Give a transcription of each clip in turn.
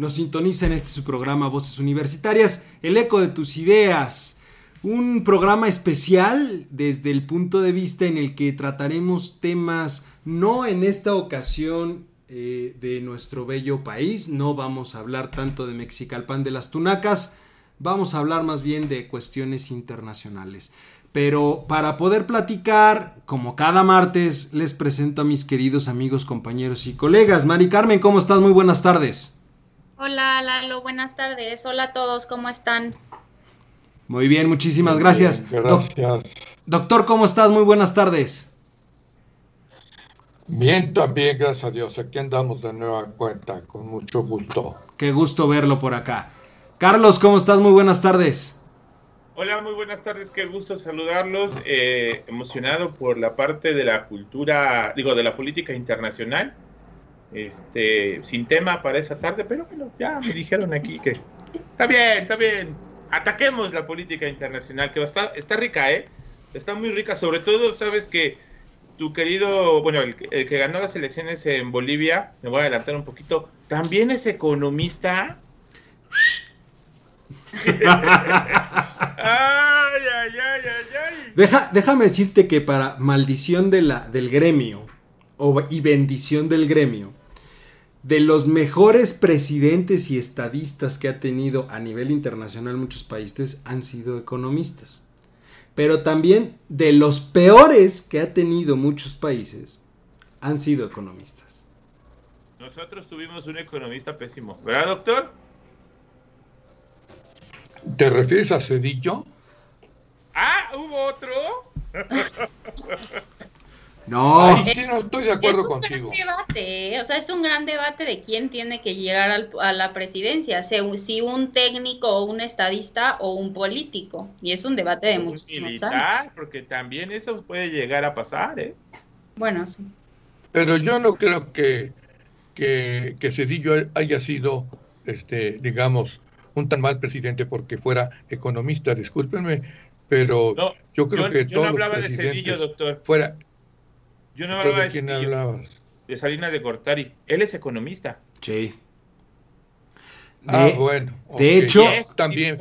nos sintoniza en este su programa Voces Universitarias, el eco de tus ideas. Un programa especial desde el punto de vista en el que trataremos temas no en esta ocasión eh, de nuestro bello país, no vamos a hablar tanto de Mexicalpan de las Tunacas, vamos a hablar más bien de cuestiones internacionales. Pero para poder platicar, como cada martes, les presento a mis queridos amigos, compañeros y colegas. Mari Carmen, ¿cómo estás? Muy buenas tardes. Hola Lalo, buenas tardes. Hola a todos, ¿cómo están? Muy bien, muchísimas gracias. gracias. doctor, ¿cómo estás? Muy buenas tardes. Bien, también, gracias a Dios. Aquí andamos de nueva cuenta, con mucho gusto. Qué gusto verlo por acá. Carlos, ¿cómo estás? Muy buenas tardes. Hola, muy buenas tardes, qué gusto saludarlos. Eh, emocionado por la parte de la cultura, digo, de la política internacional este, sin tema para esa tarde, pero bueno, ya me dijeron aquí que está bien, está bien. Ataquemos la política internacional, que va a estar, está rica, ¿eh? Está muy rica, sobre todo, sabes que tu querido, bueno, el, que ganó las elecciones en Bolivia, me voy a adelantar un poquito, también es economista. ay, ay, ay, ay, Deja, déjame decirte que para maldición de la, del gremio o, y bendición del gremio, de los mejores presidentes y estadistas que ha tenido a nivel internacional muchos países han sido economistas. Pero también de los peores que ha tenido muchos países han sido economistas. Nosotros tuvimos un economista pésimo, ¿verdad, doctor? ¿Te refieres a Cedillo? Ah, hubo otro. No. no estoy de acuerdo contigo. debate, ¿eh? o sea, es un gran debate de quién tiene que llegar a la presidencia, si un técnico o un estadista o un político. Y es un debate de muchos militar, porque también eso puede llegar a pasar, ¿eh? Bueno, sí. Pero yo no creo que, que, que Cedillo haya sido, este, digamos, un tan mal presidente porque fuera economista, discúlpenme, pero yo creo que yo no hablaba de Cedillo, doctor. fuera yo no hablaba de, quién hablabas? De Salinas de Cortari. Él es economista. Sí. ah, bueno. De hecho, también.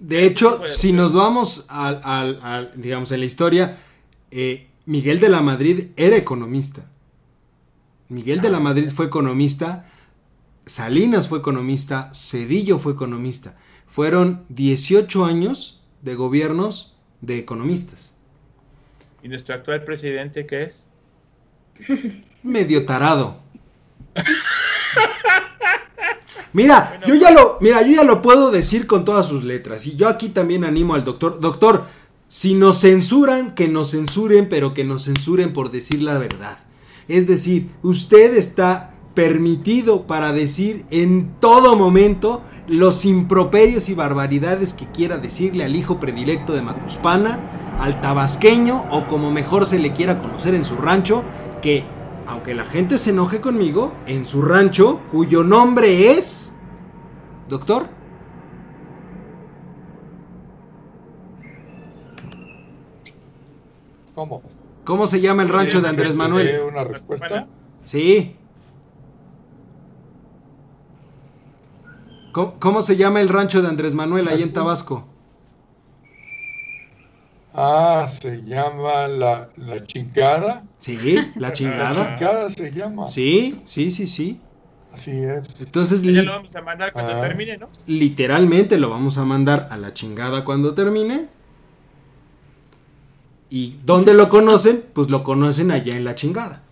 de hecho, si nos vamos al, digamos, en la historia, eh, Miguel de la Madrid era economista. Miguel de la ah. Madrid fue economista, Salinas fue economista, Cedillo fue economista. Fueron 18 años de gobiernos de economistas. ¿Y nuestro actual presidente qué es? Medio tarado. Mira, yo ya lo, mira, yo ya lo puedo decir con todas sus letras. Y yo aquí también animo al doctor. Doctor, si nos censuran, que nos censuren, pero que nos censuren por decir la verdad. Es decir, usted está permitido para decir en todo momento los improperios y barbaridades que quiera decirle al hijo predilecto de Macuspana, al tabasqueño o como mejor se le quiera conocer en su rancho, que, aunque la gente se enoje conmigo, en su rancho, cuyo nombre es... Doctor. ¿Cómo? ¿Cómo se llama el rancho de Andrés Manuel? ¿Una respuesta? Sí. ¿Cómo, se llama el rancho de Andrés Manuel ahí en Tabasco? Ah, se llama la, chingada. Sí, la chingada. La chingada se llama. Sí, sí, sí, sí. Así es. Entonces, ya lo vamos a mandar cuando ah. termine, ¿no? Literalmente lo vamos a mandar a la chingada cuando termine. ¿Y dónde lo conocen? Pues lo conocen allá en la chingada.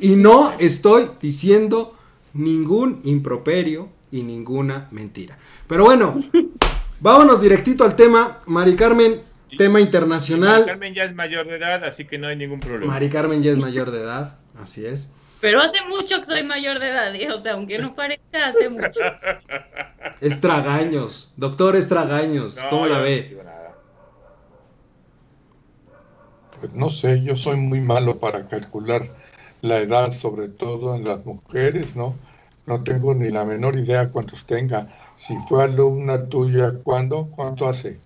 Y no estoy diciendo ningún improperio y ninguna mentira. Pero bueno, vámonos directito al tema. Mari Carmen, Tema internacional. Mari Carmen ya es mayor de edad, así que no hay ningún problema. Mari Carmen ya es mayor de edad, así es. Pero hace mucho que soy mayor de edad, ¿eh? o sea, aunque no parezca, hace mucho. Estragaños, doctor Estragaños, ¿cómo la ve? Pues no sé, yo soy muy malo para calcular la edad, sobre todo en las mujeres, ¿no? No tengo ni la menor idea cuántos tenga. Si fue alumna tuya, ¿cuándo? ¿Cuánto hace?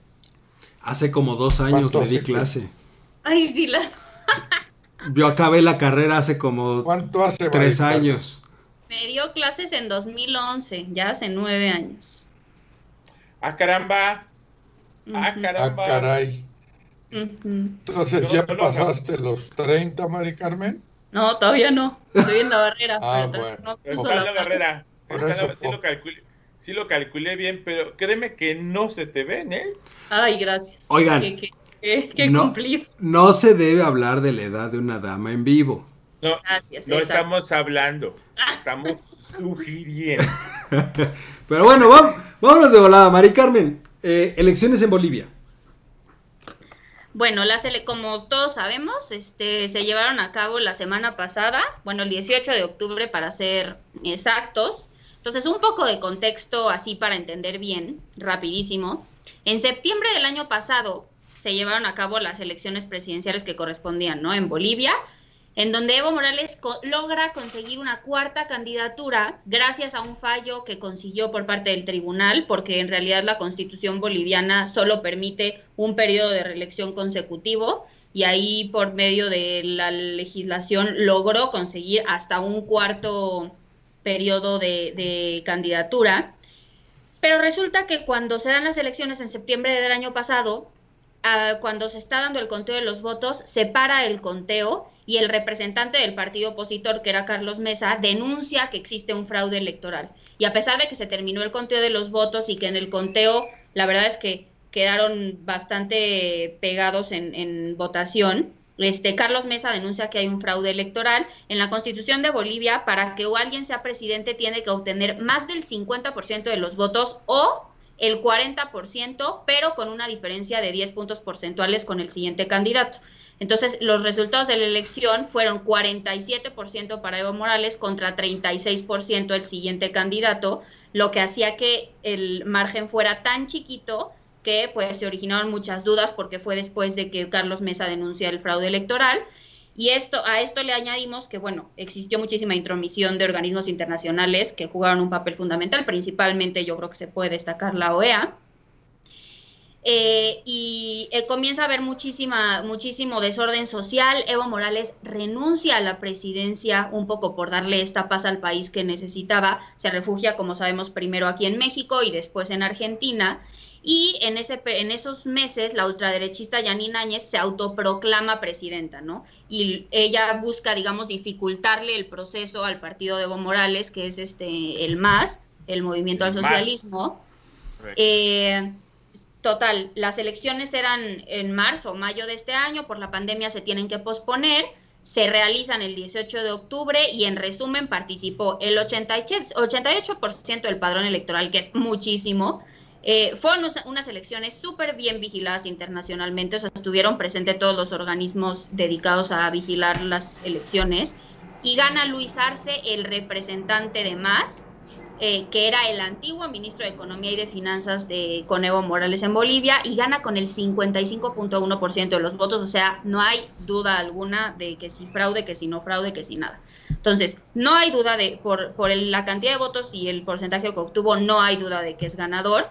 Hace como dos años le di clase. Ay, sí, la... Yo acabé la carrera hace como ¿Cuánto hace, tres años. Me dio clases en 2011, ya hace nueve años. Ah, caramba. Ah, caramba. Ah, caray. Entonces, ¿ya pasaste los 30, Mari Carmen? No, todavía no. Estoy en la barrera. ah, bueno. No Está la barrera. sí, lo calculé, sí lo calculé bien, pero créeme que no se te ven, ¿eh? Ay, gracias. Oigan. Que, no, cumplir. No se debe hablar de la edad de una dama en vivo. No, no estamos hablando, estamos sugiriendo. Pero bueno, vamos, vámonos de volada. Mari Carmen, eh, elecciones en Bolivia. Bueno, las como todos sabemos, este, se llevaron a cabo la semana pasada, bueno, el 18 de octubre para ser exactos. Entonces, un poco de contexto así para entender bien, rapidísimo. En septiembre del año pasado se llevaron a cabo las elecciones presidenciales que correspondían, ¿no? En Bolivia en donde Evo Morales logra conseguir una cuarta candidatura gracias a un fallo que consiguió por parte del tribunal, porque en realidad la constitución boliviana solo permite un periodo de reelección consecutivo y ahí por medio de la legislación logró conseguir hasta un cuarto periodo de, candidatura. Pero resulta que cuando se dan las elecciones en septiembre del año pasado, ah, cuando se está dando el conteo de los votos, se para el conteo y el representante del partido opositor, que era Carlos Mesa, denuncia que existe un fraude electoral. Y a pesar de que se terminó el conteo de los votos y que en el conteo, la verdad es que quedaron bastante pegados en, votación, este, Carlos Mesa denuncia que hay un fraude electoral. En la constitución de Bolivia, para que alguien sea presidente, tiene que obtener más del 50% de los votos o el 40%, pero con una diferencia de 10 puntos porcentuales con el siguiente candidato. Entonces, los resultados de la elección fueron 47% para Evo Morales contra 36% el siguiente candidato, lo que hacía que el margen fuera tan chiquito que pues se originaron muchas dudas porque fue después de que Carlos Mesa denuncia el fraude electoral. Y esto, a esto le añadimos que, bueno, existió muchísima intromisión de organismos internacionales que jugaron un papel fundamental, principalmente yo creo que se puede destacar la OEA, eh, y eh, comienza a haber muchísima, muchísimo desorden social. Evo Morales renuncia a la presidencia un poco por darle esta paz al país que necesitaba. Se refugia, como sabemos, primero aquí en México y después en Argentina. Y en, ese, en esos meses la ultraderechista Yanine Áñez se autoproclama presidenta, ¿no? Y ella busca, digamos, dificultarle el proceso al partido de Evo Morales, que es este el MAS, el Movimiento al Socialismo. Eh, Total, las elecciones eran en marzo o mayo de este año, por la pandemia se tienen que posponer, se realizan el 18 de octubre y en resumen participó el 88% del padrón electoral, que es muchísimo. Eh, fueron unas elecciones súper bien vigiladas internacionalmente, o sea, estuvieron presentes todos los organismos dedicados a vigilar las elecciones y gana Luis Arce, el representante de más, eh, que era el antiguo ministro de Economía y de Finanzas de con Evo Morales en Bolivia, y gana con el 55.1% de los votos, o sea, no hay duda alguna de que si fraude, que si no fraude, que si nada. Entonces, no hay duda de, por, por la cantidad de votos y el porcentaje que obtuvo, no hay duda de que es ganador.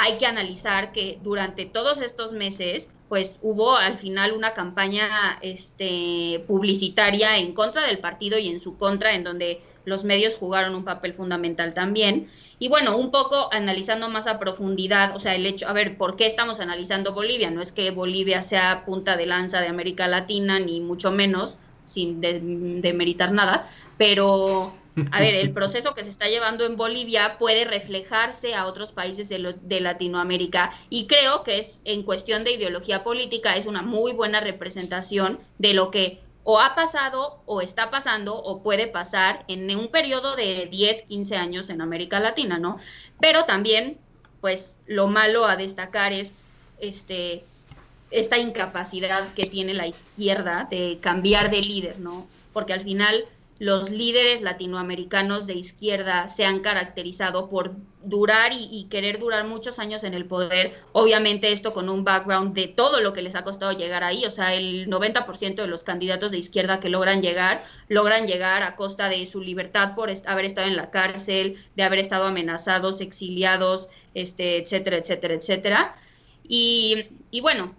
Hay que analizar que durante todos estos meses, pues hubo al final una campaña este, publicitaria en contra del partido y en su contra, en donde los medios jugaron un papel fundamental también. Y bueno, un poco analizando más a profundidad, o sea, el hecho, a ver, ¿por qué estamos analizando Bolivia? No es que Bolivia sea punta de lanza de América Latina, ni mucho menos, sin demeritar nada, pero, a ver, el proceso que se está llevando en Bolivia puede reflejarse a otros países de, de Latinoamérica y creo que es, en cuestión de ideología política, es una muy buena representación de lo que o ha pasado o está pasando o puede pasar en un periodo de 10, 15 años en América Latina, ¿no? Pero también, pues lo malo a destacar es este esta incapacidad que tiene la izquierda de cambiar de líder, ¿no? Porque al final los líderes latinoamericanos de izquierda se han caracterizado por durar y, querer durar muchos años en el poder. Obviamente esto con un background de todo lo que les ha costado llegar ahí. O sea, el 90% de los candidatos de izquierda que logran llegar, logran llegar a costa de su libertad por haber estado en la cárcel, de haber estado amenazados, exiliados, este, etcétera, etcétera, etcétera. Y, y bueno,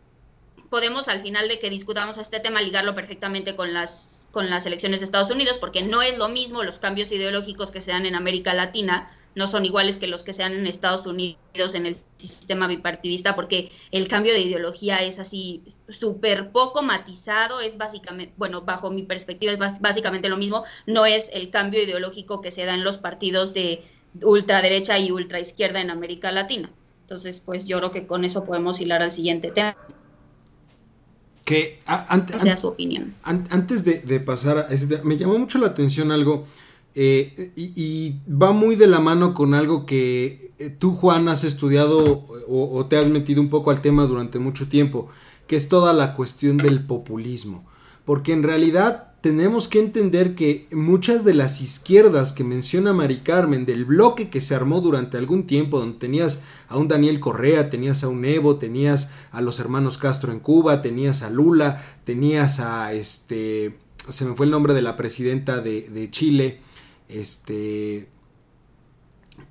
podemos al final de que discutamos este tema ligarlo perfectamente con las con las elecciones de Estados Unidos, porque no es lo mismo los cambios ideológicos que se dan en América Latina, no son iguales que los que se dan en Estados Unidos en el sistema bipartidista, porque el cambio de ideología es así súper poco matizado, es básicamente, bueno, bajo mi perspectiva es básicamente lo mismo, no es el cambio ideológico que se da en los partidos de ultraderecha y ultraizquierda en América Latina. Entonces, pues yo creo que con eso podemos hilar al siguiente tema que antes, sea su opinión. antes de, pasar a ese me llamó mucho la atención algo eh, y, va muy de la mano con algo que eh, tú Juan has estudiado o, o, te has metido un poco al tema durante mucho tiempo, que es toda la cuestión del populismo, porque en realidad tenemos que entender que muchas de las izquierdas que menciona Mari Carmen, del bloque que se armó durante algún tiempo, donde tenías a un Daniel Correa, tenías a un Evo, tenías a los hermanos Castro en Cuba, tenías a Lula, tenías a este, se me fue el nombre de la presidenta de, Chile, este,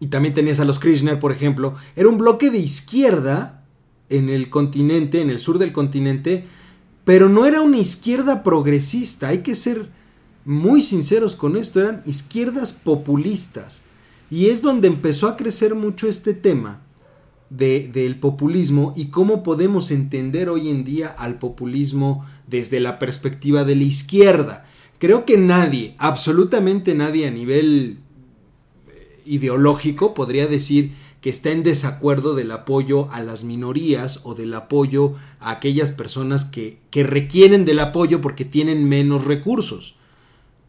y también tenías a los Kirchner, por ejemplo, era un bloque de izquierda en el continente, en el sur del continente, pero no era una izquierda progresista, hay que ser muy sinceros con esto, eran izquierdas populistas. Y es donde empezó a crecer mucho este tema de, del populismo y cómo podemos entender hoy en día al populismo desde la perspectiva de la izquierda. Creo que nadie, absolutamente nadie a nivel eh, ideológico podría decir que está en desacuerdo del apoyo a las minorías o del apoyo a aquellas personas que, que requieren del apoyo porque tienen menos recursos.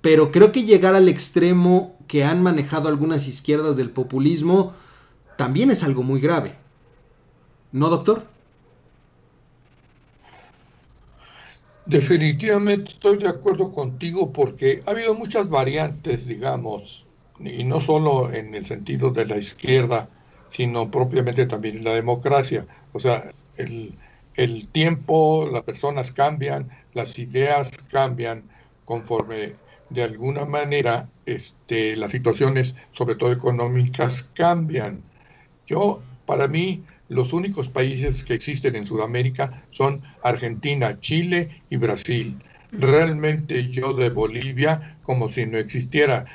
Pero creo que llegar al extremo que han manejado algunas izquierdas del populismo también es algo muy grave. ¿No, doctor? Definitivamente estoy de acuerdo contigo porque ha habido muchas variantes, digamos, y no solo en el sentido de la izquierda, sino propiamente también la democracia. O sea, el, el tiempo, las personas cambian, las ideas cambian conforme de alguna manera este, las situaciones, sobre todo económicas, cambian. Yo, para mí, los únicos países que existen en Sudamérica son Argentina, Chile y Brasil. Realmente yo de Bolivia, como si no existiera.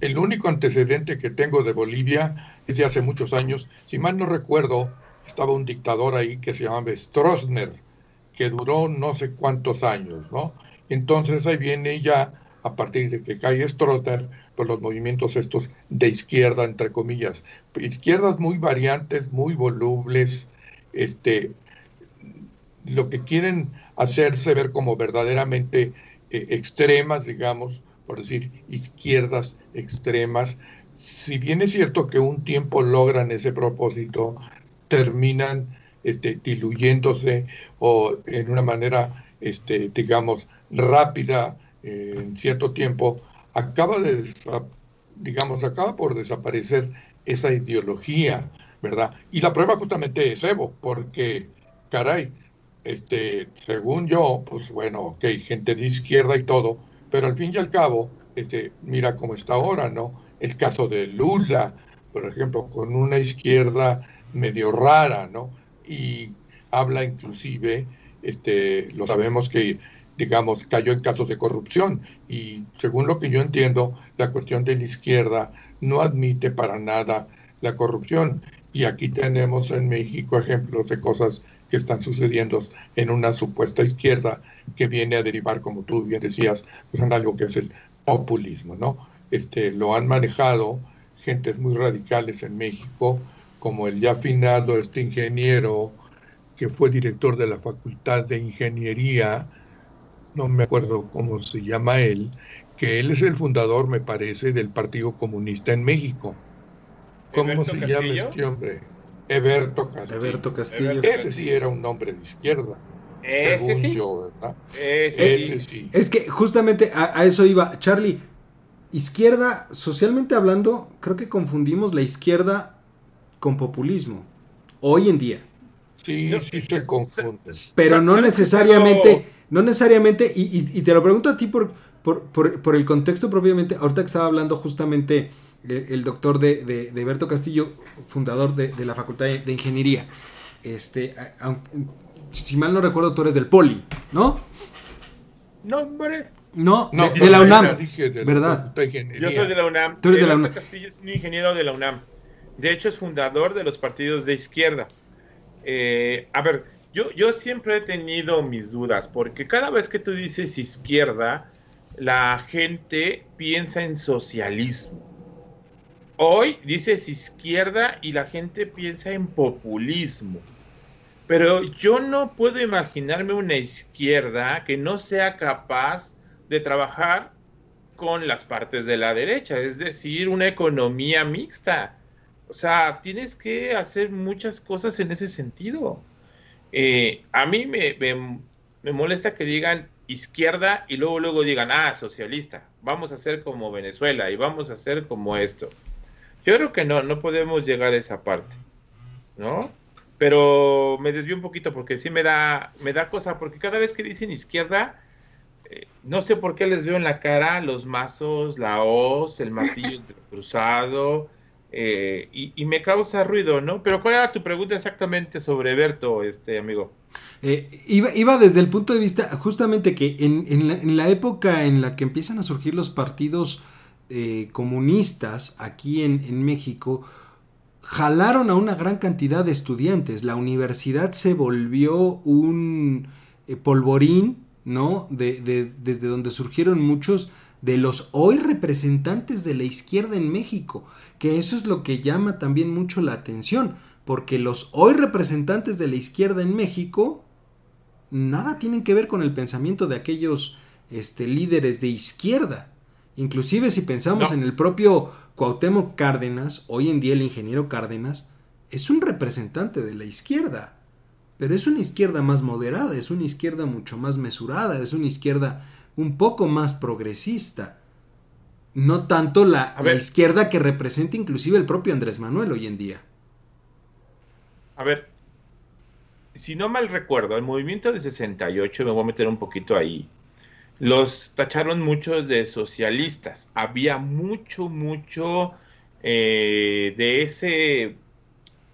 El único antecedente que tengo de Bolivia es de hace muchos años. Si mal no recuerdo, estaba un dictador ahí que se llamaba Stroessner, que duró no sé cuántos años, ¿no? Entonces ahí viene ya, a partir de que cae Stroessner, pues los movimientos estos de izquierda, entre comillas, izquierdas muy variantes, muy volubles, este, lo que quieren hacerse ver como verdaderamente eh, extremas, digamos, por decir izquierdas extremas, si bien es cierto que un tiempo logran ese propósito, terminan este, diluyéndose o en una manera, este, digamos, rápida eh, en cierto tiempo, acaba de, digamos, acaba por desaparecer esa ideología, ¿verdad? Y la prueba justamente es Evo, porque, caray, este, según yo, pues bueno, ok, gente de izquierda y todo, pero al fin y al cabo, este, mira cómo está ahora, ¿no? El caso de Lula, por ejemplo, con una izquierda medio rara, ¿no? Y habla inclusive, este, lo sabemos que, digamos, cayó en casos de corrupción y según lo que yo entiendo, la cuestión de la izquierda no admite para nada la corrupción. Y aquí tenemos en México ejemplos de cosas que están sucediendo en una supuesta izquierda que viene a derivar, como tú bien decías, pues en algo que es el populismo, ¿no? Este, lo han manejado gentes muy radicales en México, como el ya finado este ingeniero que fue director de la Facultad de Ingeniería, no me acuerdo cómo se llama él, que él es el fundador, me parece, del Partido Comunista en México. ¿Cómo se llama este hombre? Eberto Castillo. Eberto Castillo. Ese sí era un hombre de izquierda. Ese según sí. yo, ¿verdad? Ese, sí. Es que justamente a, a, eso iba. Charlie, izquierda, socialmente hablando, creo que confundimos la izquierda con populismo. Hoy en día. Sí, sí se confunde. Pero no necesariamente, no necesariamente, y, te lo pregunto a ti por, por, el contexto propiamente, ahorita que estaba hablando justamente eh, el, doctor de, de, Berto Castillo, fundador de, la Facultad de, Ingeniería. Este, si mal no recuerdo, tú eres del Poli, ¿no? No, hombre. No, de, la UNAM, ¿verdad? Yo soy de la UNAM. Tú eres de la UNAM. Castillo es un ingeniero de la UNAM. De hecho, es fundador de los partidos de izquierda. Eh, a ver, yo, yo siempre he tenido mis dudas, porque cada vez que tú dices izquierda, la gente piensa en socialismo. Hoy dices izquierda y la gente piensa en populismo. Pero yo no puedo imaginarme una izquierda que no sea capaz de trabajar con las partes de la derecha, es decir, una economía mixta. O sea, tienes que hacer muchas cosas en ese sentido. Eh, a mí me, me, molesta que digan izquierda y luego luego digan, ah, socialista, vamos a hacer como Venezuela y vamos a hacer como esto. Yo creo que no, no podemos llegar a esa parte, ¿no? Pero me desvío un poquito porque sí me da, me da cosa, porque cada vez que dicen izquierda, eh, no sé por qué les veo en la cara los mazos, la hoz, el martillo cruzado, eh, y, me causa ruido, ¿no? Pero ¿cuál era tu pregunta exactamente sobre Berto, este amigo? Eh, iba, desde el punto de vista justamente que en, la, época en la que empiezan a surgir los partidos eh, comunistas aquí en, México, jalaron a una gran cantidad de estudiantes. La universidad se volvió un polvorín, ¿no? De, desde donde surgieron muchos de los hoy representantes de la izquierda en México, que eso es lo que llama también mucho la atención, porque los hoy representantes de la izquierda en México nada tienen que ver con el pensamiento de aquellos este, líderes de izquierda. Inclusive si pensamos en el propio Cuauhtémoc Cárdenas, hoy en día el ingeniero Cárdenas, es un representante de la izquierda, pero es una izquierda más moderada, es una izquierda mucho más mesurada, es una izquierda un poco más progresista. No tanto la, izquierda que representa inclusive el propio Andrés Manuel hoy en día. A ver, si no mal recuerdo, el movimiento de 68, me voy a meter un poquito ahí, los tacharon mucho de socialistas. Había mucho, mucho eh, de, ese,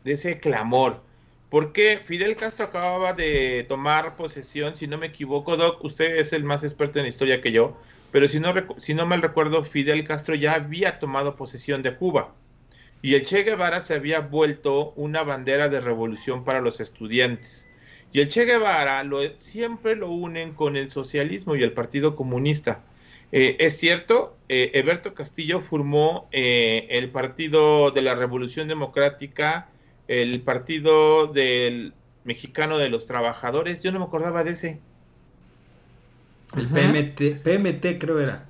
de ese clamor porque Fidel Castro acababa de tomar posesión, si no me equivoco, Doc, usted es el más experto en historia que yo, pero si no, si no mal recuerdo, Fidel Castro ya había tomado posesión de Cuba. Y el Che Guevara se había vuelto una bandera de revolución para los estudiantes. Y el Che Guevara lo, siempre lo unen con el socialismo y el Partido Comunista. Eh, es cierto, eh, Eberto Castillo formó eh, el Partido de la Revolución Democrática el Partido del Mexicano de los Trabajadores, yo no me acordaba de ese. El PMT, PMT creo era.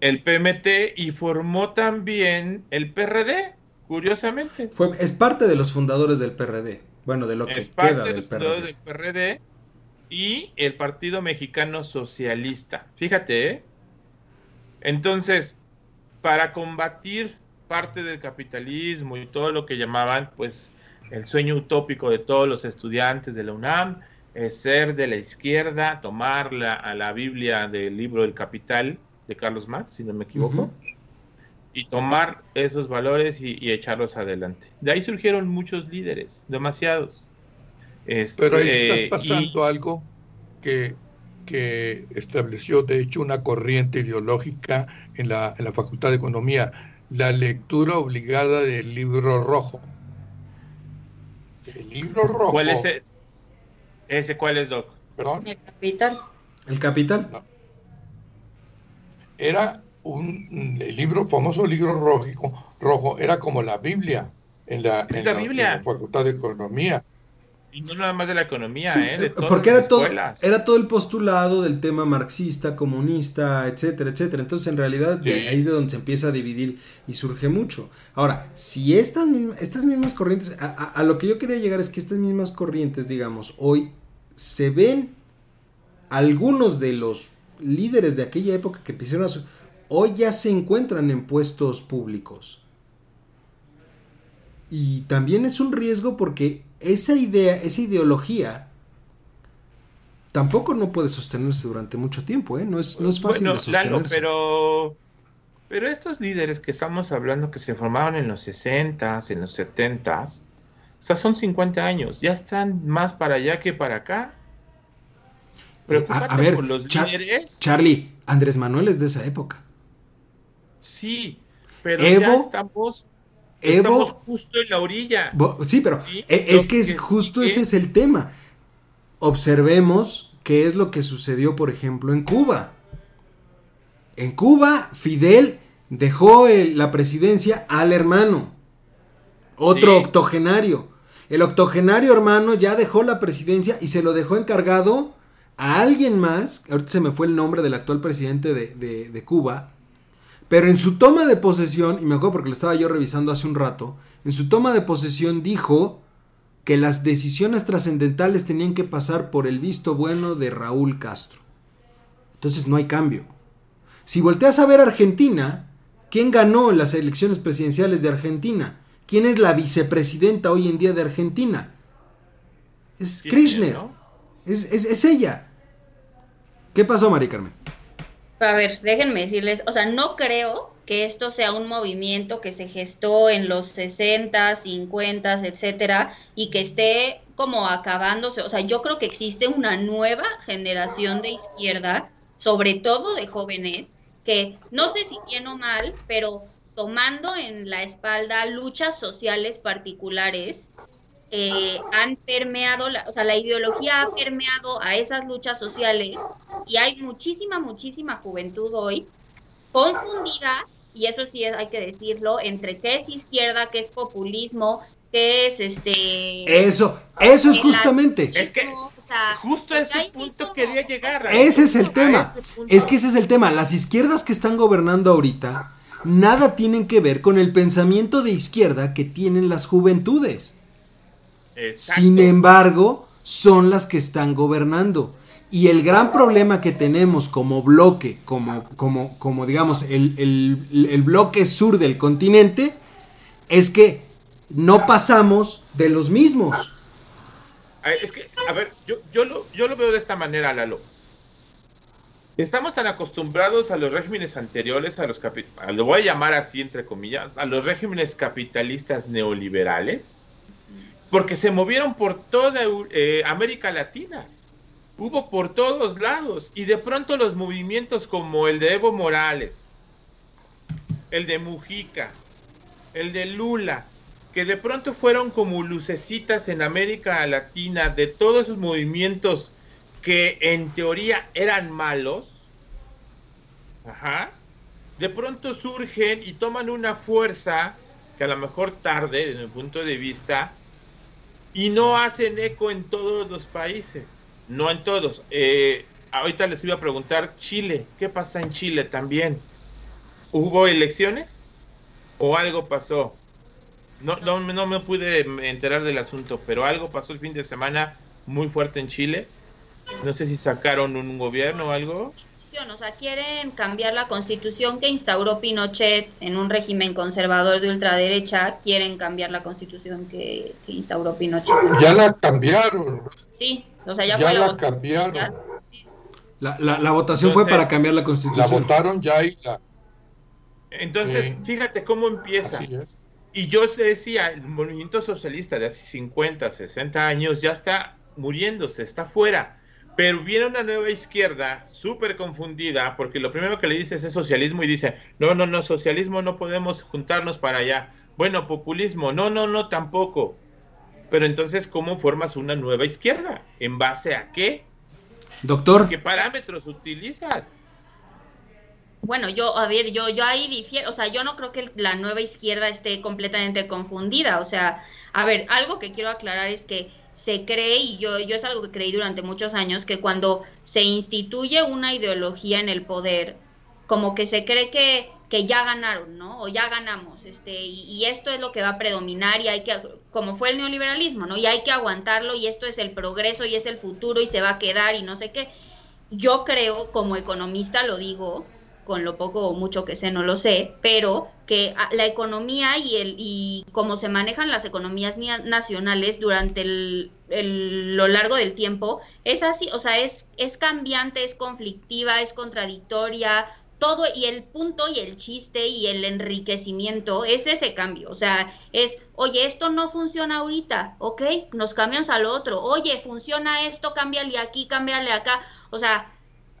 El PMT y formó también el PRD, curiosamente. Fue, es parte de los fundadores del PRD. Bueno, de lo que queda del PRD. del PRD. Y el Partido Mexicano Socialista. Fíjate, ¿eh? Entonces, para combatir parte del capitalismo y todo lo que llamaban pues el sueño utópico de todos los estudiantes de la UNAM, es ser de la izquierda, tomar la, a la Biblia del libro del Capital de Carlos Marx, si no me equivoco, y tomar esos valores y, echarlos adelante. De ahí surgieron muchos líderes, demasiados. Este, Pero ahí está pasando algo que, que estableció, de hecho, una corriente ideológica en la, en la Facultad de Economía la lectura obligada del libro rojo. El libro rojo. ¿Cuál es ese? ese cuál es, Doc? ¿Perdón? El Capital. ¿El Capital? Era un el libro, famoso libro rojo, rojo, era como la Biblia en la, en la Facultad de Economía. Y no nada más de la economía, ¿eh? porque era todo, era todo el postulado del tema marxista, comunista, etcétera, etcétera. Entonces, en realidad, ahí es de donde se empieza a dividir y surge mucho. Ahora, si estas mismas, estas mismas corrientes, a, lo que yo quería llegar es que estas mismas corrientes, digamos, hoy se ven algunos de los líderes de aquella época que empezaron a hoy ya se encuentran en puestos públicos. Y también es un riesgo porque esa idea, esa ideología, tampoco no puede sostenerse durante mucho tiempo, ¿eh? No es, no es fácil de sostenerse. pero, pero estos líderes que estamos hablando que se formaron en los 60s, en los 70s, o sea, son 50 años, ya están más para allá que para acá. Preocúpate a, ver, por los líderes. Charlie, Andrés Manuel es de esa época. Sí, pero ya estamos Evo, justo en la orilla. Sí, pero e, es que, justo ese es el tema. Observemos qué es lo que sucedió, por ejemplo, en Cuba. En Cuba, Fidel dejó la presidencia al hermano, otro octogenario. El octogenario hermano ya dejó la presidencia y se lo dejó encargado a alguien más, ahorita se me fue el nombre del actual presidente de, de Cuba, pero en su toma de posesión, y me acuerdo porque lo estaba yo revisando hace un rato, en su toma de posesión dijo que las decisiones trascendentales tenían que pasar por el visto bueno de Raúl Castro. Entonces no hay cambio. Si volteas a ver Argentina, ¿quién ganó en las elecciones presidenciales de Argentina? ¿Quién es la vicepresidenta hoy en día de Argentina? Es Kirchner. Es, es ella. ¿Qué pasó, Mari Carmen? A ver, déjenme decirles, o sea, no creo que esto sea un movimiento que se gestó en los 60, 50, etcétera, y que esté como acabándose. O sea, yo creo que existe una nueva generación de izquierda, sobre todo de jóvenes, que no sé si bien o mal, pero tomando en la espalda luchas sociales particulares eh, han permeado, la, o sea, la ideología ha permeado a esas luchas sociales y hay muchísima, muchísima juventud hoy confundida, y eso sí hay que decirlo, entre qué es izquierda, qué es populismo, qué es este... Eso, eso es justamente. Es que justo a ese punto quería llegar. Ese es el tema. Es que ese es el tema. Las izquierdas que están gobernando ahorita nada tienen que ver con el pensamiento de izquierda que tienen las juventudes. Sin embargo, son las que están gobernando. Y el gran problema que tenemos como bloque, como, como, como digamos, el, bloque sur del continente, es que no pasamos de los mismos. Es que, a ver, yo, yo, lo, yo lo veo de esta manera, Lalo. Estamos tan acostumbrados a los regímenes anteriores, a los lo voy a llamar así entre comillas, a los regímenes capitalistas neoliberales, porque se movieron por toda eh, América Latina. Hubo por todos lados. Y de pronto los movimientos como el de Evo Morales, el de Mujica, el de Lula, que de pronto fueron como lucecitas en América Latina de todos esos movimientos que en teoría eran malos, ajá, de pronto surgen y toman una fuerza que a lo mejor tarde, desde mi punto de vista, y no hacen eco en todos los países, no en todos. Eh, ahorita les iba a preguntar Chile, ¿qué pasa en Chile también? ¿Hubo elecciones o algo pasó? No, no, no me pude enterar del asunto, pero algo pasó el fin de semana muy fuerte en Chile. No sé si sacaron un gobierno o algo o sea, quieren cambiar la constitución que instauró Pinochet en un régimen conservador de ultraderecha, quieren cambiar la constitución que, instauró Pinochet. Ya la cambiaron. Sí, o sea, ya, ya la, cambiaron. La, votación fue para cambiar la constitución. La votaron ya y la... Entonces, fíjate cómo empieza. Y yo se decía, el movimiento socialista de hace 50, 60 años ya está muriéndose, está fuera pero viene una nueva izquierda súper confundida, porque lo primero que le dices es socialismo y dice, no, no, no, socialismo no podemos juntarnos para allá. Bueno, populismo, no, no, no, tampoco. Pero entonces, ¿cómo formas una nueva izquierda? ¿En base a qué? Doctor. ¿Qué parámetros utilizas? Bueno, yo, a ver, yo, yo ahí difiero, o sea, yo no creo que la nueva izquierda esté completamente confundida, o sea, a ver, algo que quiero aclarar es que se cree, y yo, yo es algo que creí durante muchos años, que cuando se instituye una ideología en el poder, como que se cree que, que ya ganaron, ¿no? O ya ganamos, este, y, esto es lo que va a predominar y hay que, como fue el neoliberalismo, ¿no? Y hay que aguantarlo y esto es el progreso y es el futuro y se va a quedar y no sé qué. Yo creo, como economista lo digo, con lo poco o mucho que sé, no lo sé, pero que la economía y, el, y cómo se manejan las economías nacionales durante el, lo largo del tiempo es así, o sea, es, es cambiante, es conflictiva, es contradictoria, todo y el punto y el chiste y el enriquecimiento es ese cambio. O sea, es, oye, esto no funciona ahorita, ¿ok? Nos cambiamos al otro. Oye, funciona esto, cámbiale aquí, cámbiale acá. O sea,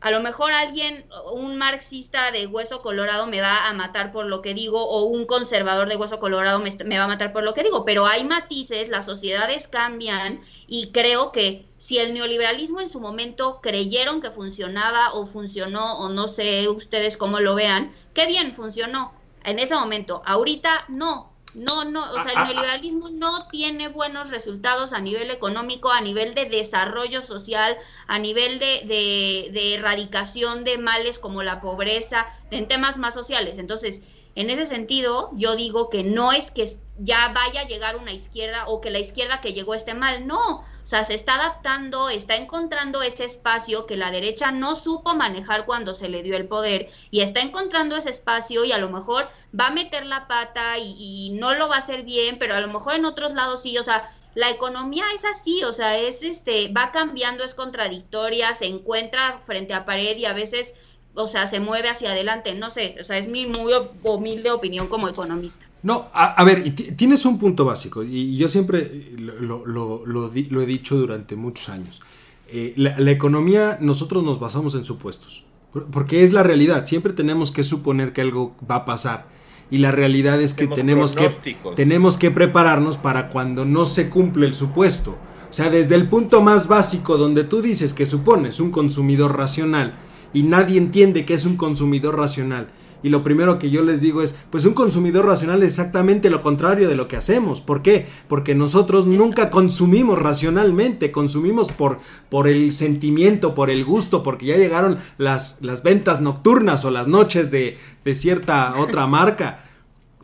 a lo mejor alguien, un marxista de hueso colorado me va a matar por lo que digo, o un conservador de hueso colorado me, va a matar por lo que digo, pero hay matices, las sociedades cambian y creo que si el neoliberalismo en su momento creyeron que funcionaba o funcionó, o no sé ustedes cómo lo vean, qué bien funcionó en ese momento, ahorita no, no, no, o sea, el ah, ah, ah. neoliberalismo no tiene buenos resultados a nivel económico, a nivel de desarrollo social, a nivel de, de, de erradicación de males como la pobreza, en temas más sociales. Entonces, en ese sentido, yo digo que no es que ya vaya a llegar una izquierda o que la izquierda que llegó esté mal, no, o sea, se está adaptando, está encontrando ese espacio que la derecha no supo manejar cuando se le dio el poder y está encontrando ese espacio y a lo mejor va a meter la pata y, no lo va a hacer bien, pero a lo mejor en otros lados sí, o sea, la economía es así, o sea, es este, va cambiando, es contradictoria, se encuentra frente a pared y a veces o sea, se mueve hacia adelante, no sé, o sea, es mi muy humilde opinión como economista. No, a, ver, tienes un punto básico, y yo siempre lo, he dicho durante muchos años. Eh, la, economía, nosotros nos basamos en supuestos, porque es la realidad, siempre tenemos que suponer que algo va a pasar. Y la realidad es que tenemos que, tenemos que prepararnos para cuando no se cumple el supuesto. O sea, desde el punto más básico donde tú dices que supones un consumidor racional, y nadie entiende que es un consumidor racional. Y lo primero que yo les digo es, pues un consumidor racional es exactamente lo contrario de lo que hacemos. ¿Por qué? Porque nosotros nunca consumimos racionalmente, consumimos por, por el sentimiento, por el gusto, porque ya llegaron las, las ventas nocturnas o las noches de, de cierta otra marca,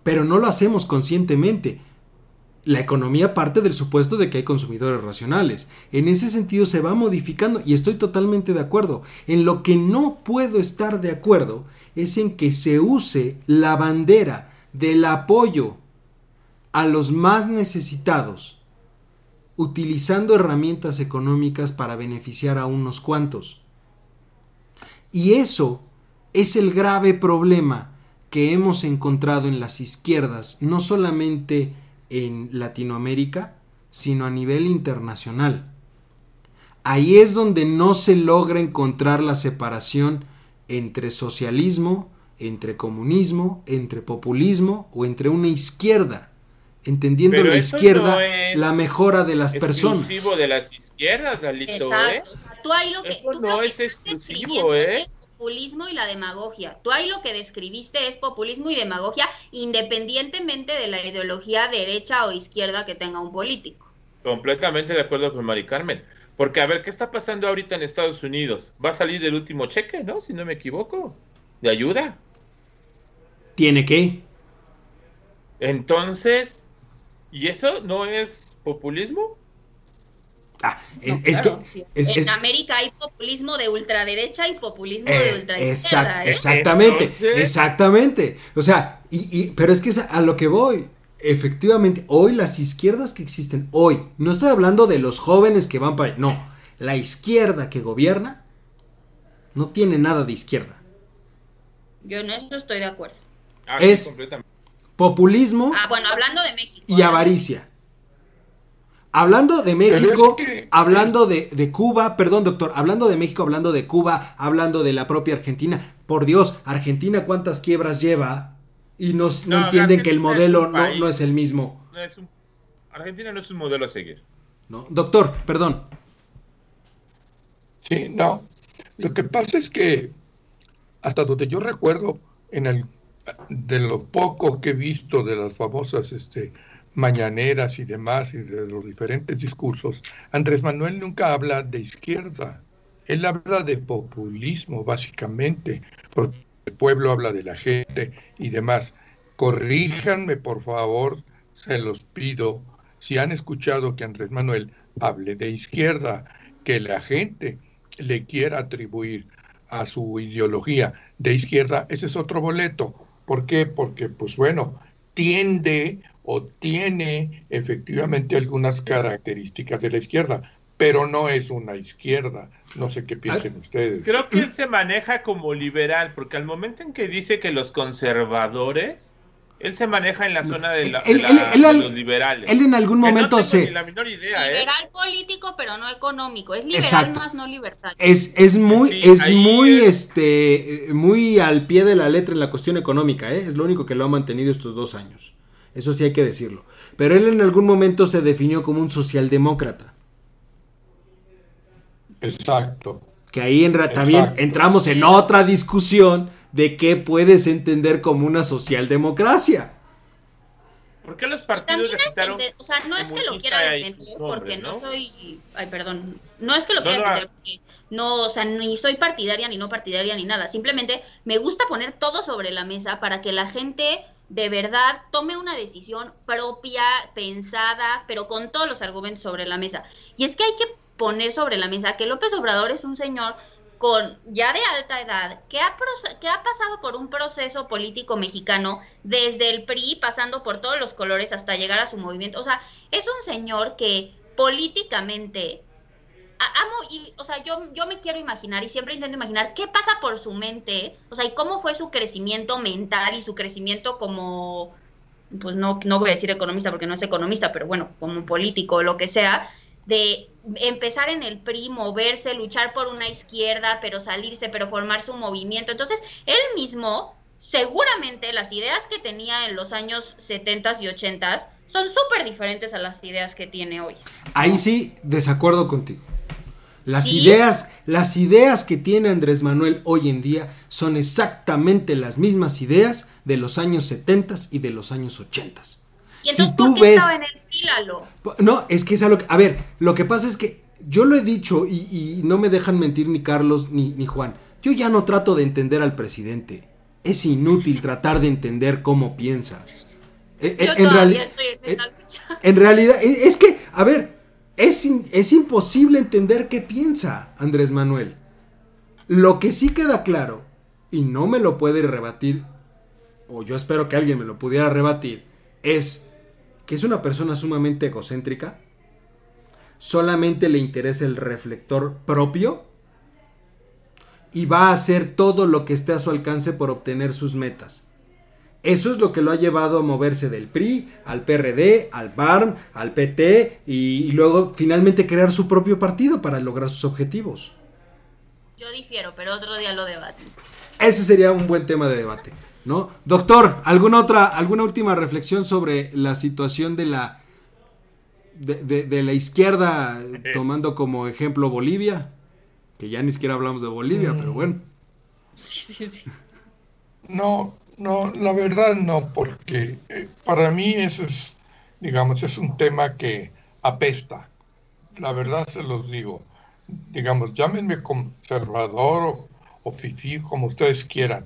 pero no lo hacemos conscientemente la economía parte del supuesto de que hay consumidores racionales. En ese sentido se va modificando y estoy totalmente de acuerdo. En lo que no puedo estar de acuerdo es en que se use la bandera del apoyo a los más necesitados, utilizando herramientas económicas para beneficiar a unos cuantos. Y eso es el grave problema que hemos encontrado en las izquierdas, no solamente en Latinoamérica, sino a nivel internacional. Ahí es donde no se logra encontrar la separación entre socialismo, entre comunismo, entre populismo o entre una izquierda, entendiendo la izquierda la mejora de las personas. de las izquierdas, Galito, ¿eh? tú ahí lo que, Eso no es exclusivo, ¿eh? Populismo y la demagogia. Tú ahí lo que describiste es populismo y demagogia independientemente de la ideología derecha o izquierda que tenga un político. Completamente de acuerdo con Mari Carmen. Porque a ver, ¿qué está pasando ahorita en Estados Unidos? Va a salir el último cheque, ¿no? Si no me equivoco. De ayuda. ¿Tiene que? Entonces, ¿y eso no es populismo? Ah, es, que, en América hay populismo de ultraderecha y populismo de eh, ultraizquierda. ¿eh? Exactamente, exactamente. O sea, y, pero es que es a lo que voy. Efectivamente, hoy las izquierdas que existen, hoy, no estoy hablando de los jóvenes que van para... No, la izquierda que gobierna no tiene nada de izquierda. Yo en eso estoy de acuerdo. Ah, es populismo. Ah, bueno, hablando de México. Y avaricia. Hablando de México, hablando de, Cuba, perdón doctor, hablando de México, hablando de Cuba, hablando de la propia Argentina, por Dios, Argentina cuántas quiebras lleva y no, entienden que el modelo no, no, es el mismo. Argentina no es un modelo a seguir. No, doctor, perdón. Sí, no. Lo que pasa es que hasta donde yo recuerdo, en el de lo poco que he visto de las famosas este, mañaneras y demás, y de los diferentes discursos, Andrés Manuel nunca habla de izquierda. Él habla de populismo, básicamente, porque el pueblo habla de la gente y demás. Corríjanme, por favor, se los pido, si han escuchado que Andrés Manuel hable de izquierda, que la gente le quiera atribuir a su ideología de izquierda, ese es otro boleto. ¿Por qué? Porque, pues bueno, tiende o tiene efectivamente algunas características de la izquierda, pero no es una izquierda. No sé qué piensen ustedes. Creo que él se maneja como liberal, porque al momento en que dice que los conservadores él se maneja en la zona de, los liberales. Él en algún momento se... La menor idea, ¿eh? liberal político, pero no económico. Es liberal más no libertario. Es, es muy, es muy, este, muy al pie de la letra en la cuestión económica, ¿eh? Es lo único que lo ha mantenido estos dos años. Eso sí hay que decirlo. Pero él en algún momento se definió como un socialdemócrata. Exacto. Que ahí en, también entramos en otra discusión de qué puedes entender como una socialdemocracia. ¿Por qué los partidos O sea, no es que lo quiera defender porque ¿no? soy... Ay, perdón. No es que lo quiera defender porque no, o sea, ni soy partidaria ni no partidaria ni nada. Simplemente me gusta poner todo sobre la mesa para que la gente de verdad tome una decisión propia, pensada, pero con todos los argumentos sobre la mesa. Y es que hay que poner sobre la mesa que López Obrador es un señor con ya de alta edad, que ha, que ha pasado por un proceso político mexicano desde el PRI, pasando por todos los colores hasta llegar a su movimiento. O sea, es un señor que políticamente amo y, o sea, yo, yo me quiero imaginar y siempre intento imaginar qué pasa por su mente, o sea, y cómo fue su crecimiento mental y su crecimiento como, pues no, no voy a decir economista porque no es economista, pero bueno, como político o lo que sea, de empezar en el PRI, moverse, luchar por una izquierda, pero salirse, pero formar su movimiento. Entonces, él mismo, seguramente las ideas que tenía en los años 70 y 80 son súper diferentes a las ideas que tiene hoy. Ahí sí, desacuerdo contigo. Las ideas, las ideas que tiene Andrés Manuel hoy en día son exactamente las mismas ideas de los años 70 y de los años 80. ¿Y entonces si tú ves, estaba en el pílalo? No, es que es algo que, a ver, lo que pasa es que yo lo he dicho y, no me dejan mentir ni Carlos ni, ni Juan. Yo ya no trato de entender al presidente. Es inútil tratar de entender cómo piensa. E, e, yo en, realidad estoy en, en realidad, e, es que, a ver, es, imposible entender qué piensa Andrés Manuel. Lo que sí queda claro, y no me lo puede rebatir, o yo espero que alguien me lo pudiera rebatir, es que es una persona sumamente egocéntrica, solamente le interesa el reflector propio y va a hacer todo lo que esté a su alcance por obtener sus metas. Eso es lo que lo ha llevado a moverse del PRI al PRD, al BARM, al PT y, luego finalmente crear su propio partido para lograr sus objetivos. Yo difiero, pero otro día lo debatimos. Ese sería un buen tema de debate. ¿no? Doctor, ¿alguna otra, alguna última reflexión sobre la situación de la de, la izquierda, tomando como ejemplo Bolivia? Que ya ni siquiera hablamos de Bolivia, mm. pero bueno. No, no, la verdad no, porque eh, para mí eso es, digamos, es un tema que apesta. La verdad se los digo. Digamos, llámenme conservador o, o fifí, como ustedes quieran.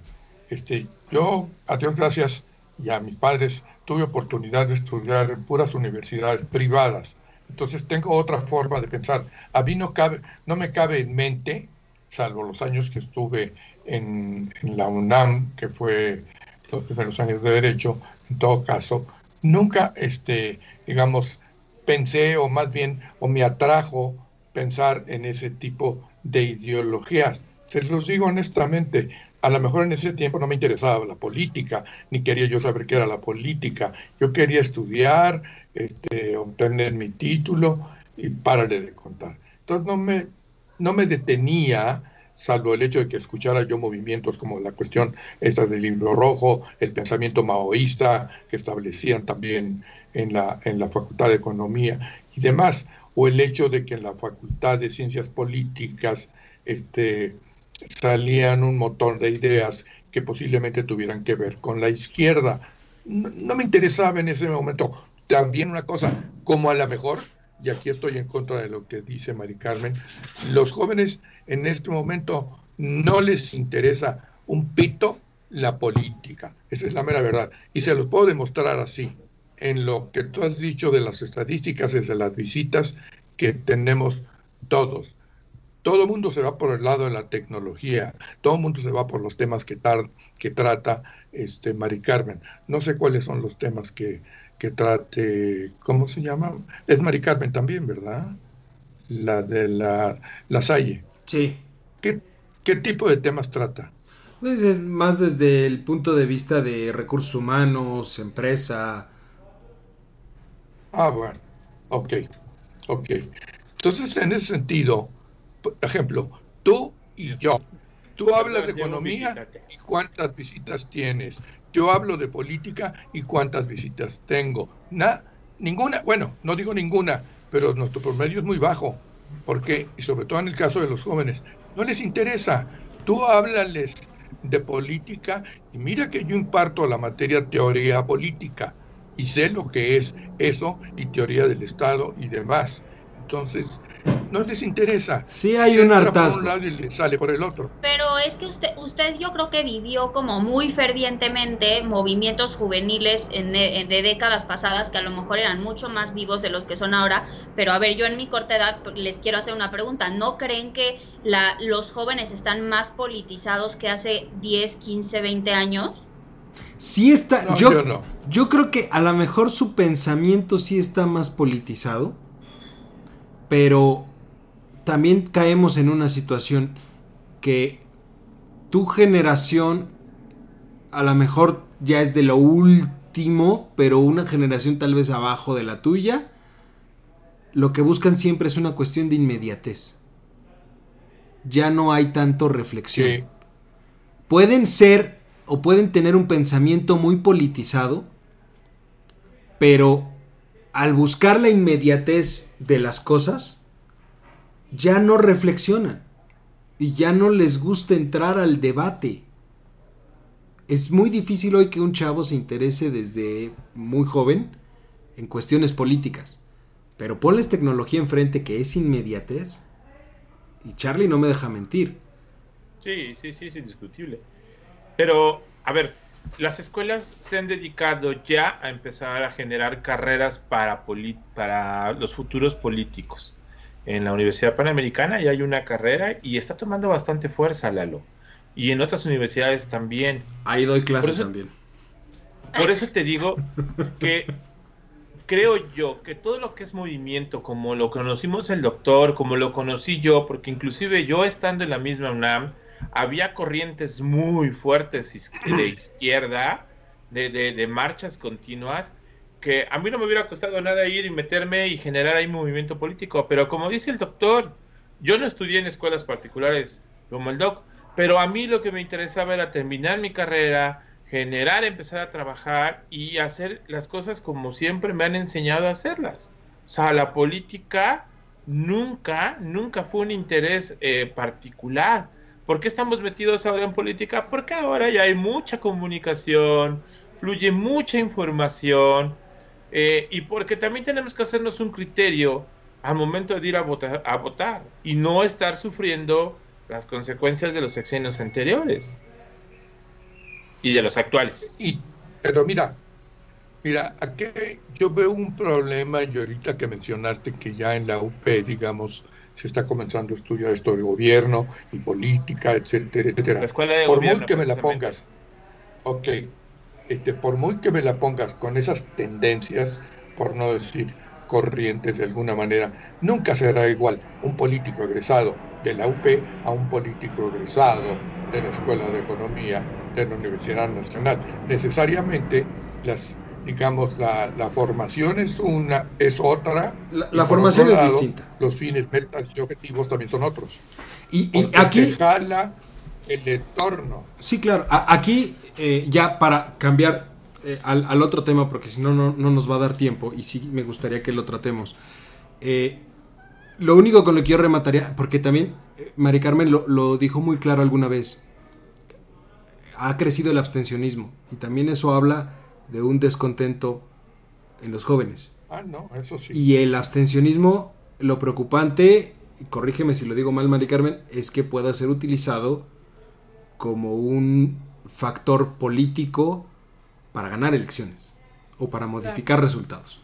Este, yo, a Dios gracias, y a mis padres, tuve oportunidad de estudiar en puras universidades privadas. Entonces tengo otra forma de pensar. A mí no, cabe, no me cabe en mente, salvo los años que estuve en, la UNAM, que fue los primeros años de Derecho, en todo caso, nunca, este, digamos, pensé o más bien, o me atrajo pensar en ese tipo de ideologías. Se los digo honestamente, a lo mejor en ese tiempo no me interesaba la política, ni quería yo saber qué era la política. Yo quería estudiar, este, obtener mi título y párale de contar. Entonces no me, no me detenía, salvo el hecho de que escuchara yo movimientos como la cuestión esta del libro rojo, el pensamiento maoísta que establecían también en la, en la Facultad de Economía y demás, o el hecho de que en la Facultad de Ciencias Políticas este, salían un montón de ideas que posiblemente tuvieran que ver con la izquierda. No, me interesaba en ese momento. También una cosa, como a lo mejor, y aquí estoy en contra de lo que dice Mari Carmen, los jóvenes en este momento no les interesa un pito la política. Esa es la mera verdad. Y se los puedo demostrar así. En lo que tú has dicho de las estadísticas, de las visitas que tenemos todos todo el mundo se va por el lado de la tecnología, todo el mundo se va por los temas que, que trata este, Mari Carmen. No sé cuáles son los temas que, que trate, ¿cómo se llama? Es Mari Carmen también, ¿verdad? La de la, la Salle. Sí. ¿Qué, ¿Qué tipo de temas trata? Pues es más desde el punto de vista de recursos humanos, empresa. Ah, bueno, ok, ok. Entonces, en ese sentido, por ejemplo, tú y yo, tú hablas de economía y cuántas visitas tienes. Yo hablo de política y cuántas visitas tengo. Na, ninguna, bueno, no digo ninguna, pero nuestro promedio es muy bajo. porque Y sobre todo en el caso de los jóvenes, no les interesa. Tú háblales de política y mira que yo imparto la materia teoría política y sé lo que es eso y teoría del Estado y demás. Entonces, no les interesa. Sí hay un hartazgo. Por un lado y le sale por el otro. Pero es que usted, usted yo creo que vivió como muy fervientemente movimientos juveniles en, de décadas pasadas que a lo mejor eran mucho más vivos de los que son ahora. Pero a ver, yo en mi corta edad pues, les quiero hacer una pregunta. ¿No creen que la, los jóvenes están más politizados que hace 10, 15, 20 años? Sí está, yo, yo creo que a lo mejor su pensamiento sí está más politizado, pero también caemos en una situación que tu generación a lo mejor ya es de lo último, pero una generación tal vez abajo de la tuya, lo que buscan siempre es una cuestión de inmediatez. Ya no hay tanto reflexión. Pueden ser o pueden tener un pensamiento muy politizado, pero al buscar la inmediatez de las cosas, ya no reflexionan y ya no les gusta entrar al debate. Es muy difícil hoy que un chavo se interese desde muy joven en cuestiones políticas. Pero ponles tecnología enfrente que es inmediatez. Y Charlie no me deja mentir. Sí, sí, sí, es indiscutible. Pero, a ver, las escuelas se han dedicado ya a empezar a generar carreras para, para los futuros políticos en la Universidad Panamericana y hay una carrera y está tomando bastante fuerza, Lalo. Y en otras universidades también. Ahí doy clase también. Por eso te digo que creo yo que todo lo que es movimiento, como lo conocimos el doctor, como lo conocí yo, porque inclusive yo estando en la misma UNAM, había corrientes muy fuertes de izquierda, de, de, de marchas continuas, que a mí no me hubiera costado nada ir y meterme y generar ahí movimiento político, pero como dice el doctor, yo no estudié en escuelas particulares como el doc, pero a mí lo que me interesaba era terminar mi carrera, generar, empezar a trabajar y hacer las cosas como siempre me han enseñado a hacerlas. O sea, la política nunca, nunca fue un interés eh, particular. ¿Por qué estamos metidos ahora en política? Porque ahora ya hay mucha comunicación, fluye mucha información, eh, y porque también tenemos que hacernos un criterio al momento de ir a votar, a votar y no estar sufriendo las consecuencias de los sexenios anteriores y de los actuales. Y, pero mira, mira, aquí yo veo un problema y ahorita que mencionaste que ya en la UP, digamos, se está comenzando a estudiar esto de gobierno y política, etcétera, etcétera. Por muy que me la pongas, ok, este, por muy que me la pongas con esas tendencias, por no decir corrientes de alguna manera, nunca será igual un político egresado de la UP a un político egresado de la Escuela de Economía de la Universidad Nacional. Necesariamente las digamos la, la formación es una es otra. La, formación es distinta. los fines metas y objetivos también son otros. Y, aquí jala el entorno sí claro aquí eh, ya para cambiar eh, al, otro tema, porque si no, no nos va a dar tiempo y sí me gustaría que lo tratemos. Eh, lo único con lo que yo remataría, porque también Mari Carmen lo, lo, dijo muy claro alguna vez, ha crecido el abstencionismo y también eso habla de un descontento en los jóvenes. Ah, no, eso sí. Y el abstencionismo, lo preocupante, corrígeme si lo digo mal, Mari Carmen, es que pueda ser utilizado como un factor político para ganar elecciones o para modificar resultados.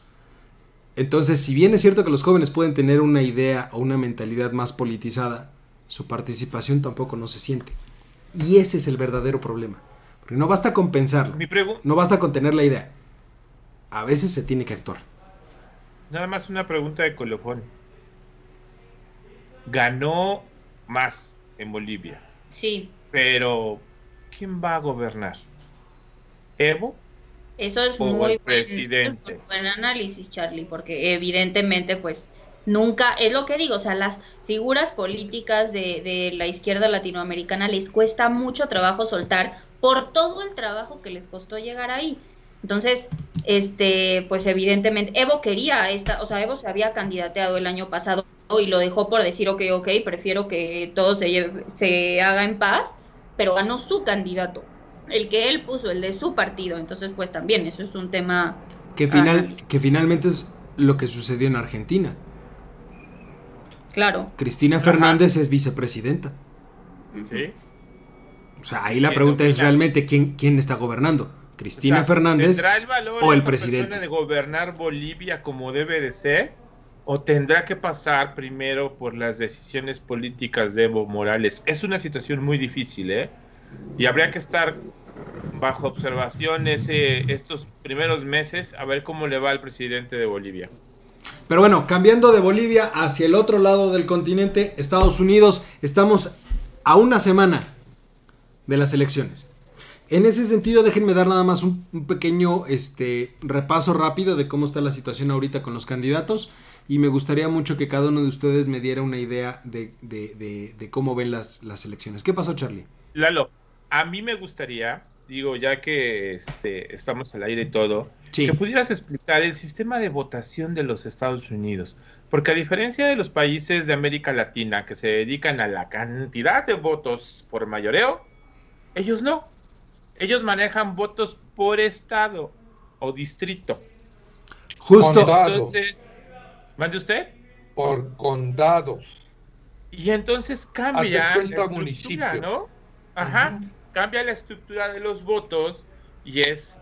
Entonces, si bien es cierto que los jóvenes pueden tener una idea o una mentalidad más politizada, su participación tampoco no se siente. Y ese es el verdadero problema. Porque no basta con pensarlo. no basta con tener la idea. A veces se tiene que actuar. Nada más una pregunta de colofón. Ganó más en Bolivia. Sí. Pero, ¿quién va a gobernar? ¿Evo? Eso es muy presidente. Buen, análisis, Charlie, porque evidentemente, pues, nunca, es lo que digo, o sea, las figuras políticas de, de la izquierda latinoamericana les cuesta mucho trabajo soltar por todo el trabajo que les costó llegar ahí. Entonces, este, pues evidentemente, Evo quería esta, o sea, Evo se había candidateado el año pasado y lo dejó por decir, ok, ok, prefiero que todo se, se haga en paz, pero ganó su candidato, el que él puso, el de su partido. Entonces, pues también, eso es un tema... Que, final, que finalmente es lo que sucedió en Argentina. Claro. Cristina Fernández es vicepresidenta. Sí. O sea, ahí la pregunta es realmente quién, quién está gobernando. Cristina Fernández el valor o el presidente de gobernar Bolivia como debe de ser o tendrá que pasar primero por las decisiones políticas de Evo Morales. Es una situación muy difícil, ¿eh? Y habría que estar bajo observación ese, estos primeros meses a ver cómo le va al presidente de Bolivia. Pero bueno, cambiando de Bolivia hacia el otro lado del continente, Estados Unidos, estamos a una semana de las elecciones. En ese sentido, déjenme dar nada más un, pequeño este, repaso rápido de cómo está la situación ahorita con los candidatos y me gustaría mucho que cada uno de ustedes me diera una idea de, cómo ven las, las, elecciones. ¿Qué pasó, Charlie? Lalo, a mí me gustaría, digo, ya que este, estamos al aire y todo, que pudieras explicar el sistema de votación de los Estados Unidos. Porque a diferencia de los países de América Latina que se dedican a la cantidad de votos por mayoreo, ellos no. Ellos manejan votos por estado o distrito. Justo. Entonces, ¿mande usted? Por condados. Y entonces cambia la estructura, ¿no? Ajá. Cambia la estructura de los votos y es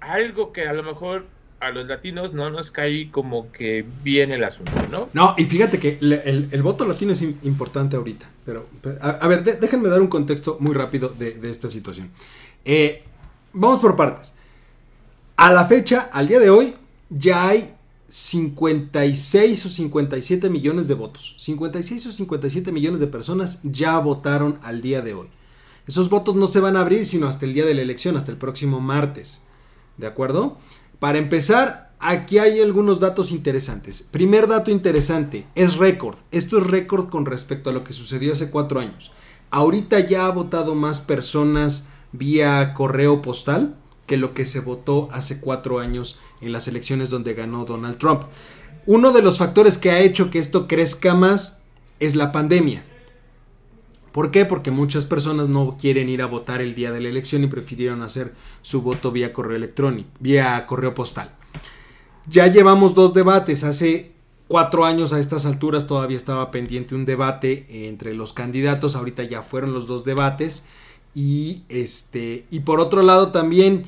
algo que a lo mejor a los latinos no nos cae como que bien el asunto, ¿no? No, y fíjate que el, voto latino es importante ahorita, pero, a, ver, déjenme dar un contexto muy rápido de, esta situación. Eh, vamos por partes. A la fecha, al día de hoy, ya hay 56 o 57 millones de votos. 56 o 57 millones de personas ya votaron al día de hoy. Esos votos no se van a abrir sino hasta el día de la elección, hasta el próximo martes. ¿De acuerdo? Para empezar, aquí hay algunos datos interesantes. Primer dato interesante, es récord. Esto es récord con respecto a lo que sucedió hace cuatro años. Ahorita ya ha votado más personas vía correo postal que lo que se votó hace cuatro años en las elecciones donde ganó Donald Trump. Uno de los factores que ha hecho que esto crezca más es la pandemia. ¿Por qué? Porque muchas personas no quieren ir a votar el día de la elección y prefirieron hacer su voto vía correo electrónico, vía correo postal. Ya llevamos dos debates. Hace cuatro años a estas alturas todavía estaba pendiente un debate entre los candidatos. Ahorita ya fueron los dos debates. Y este. Y por otro lado también.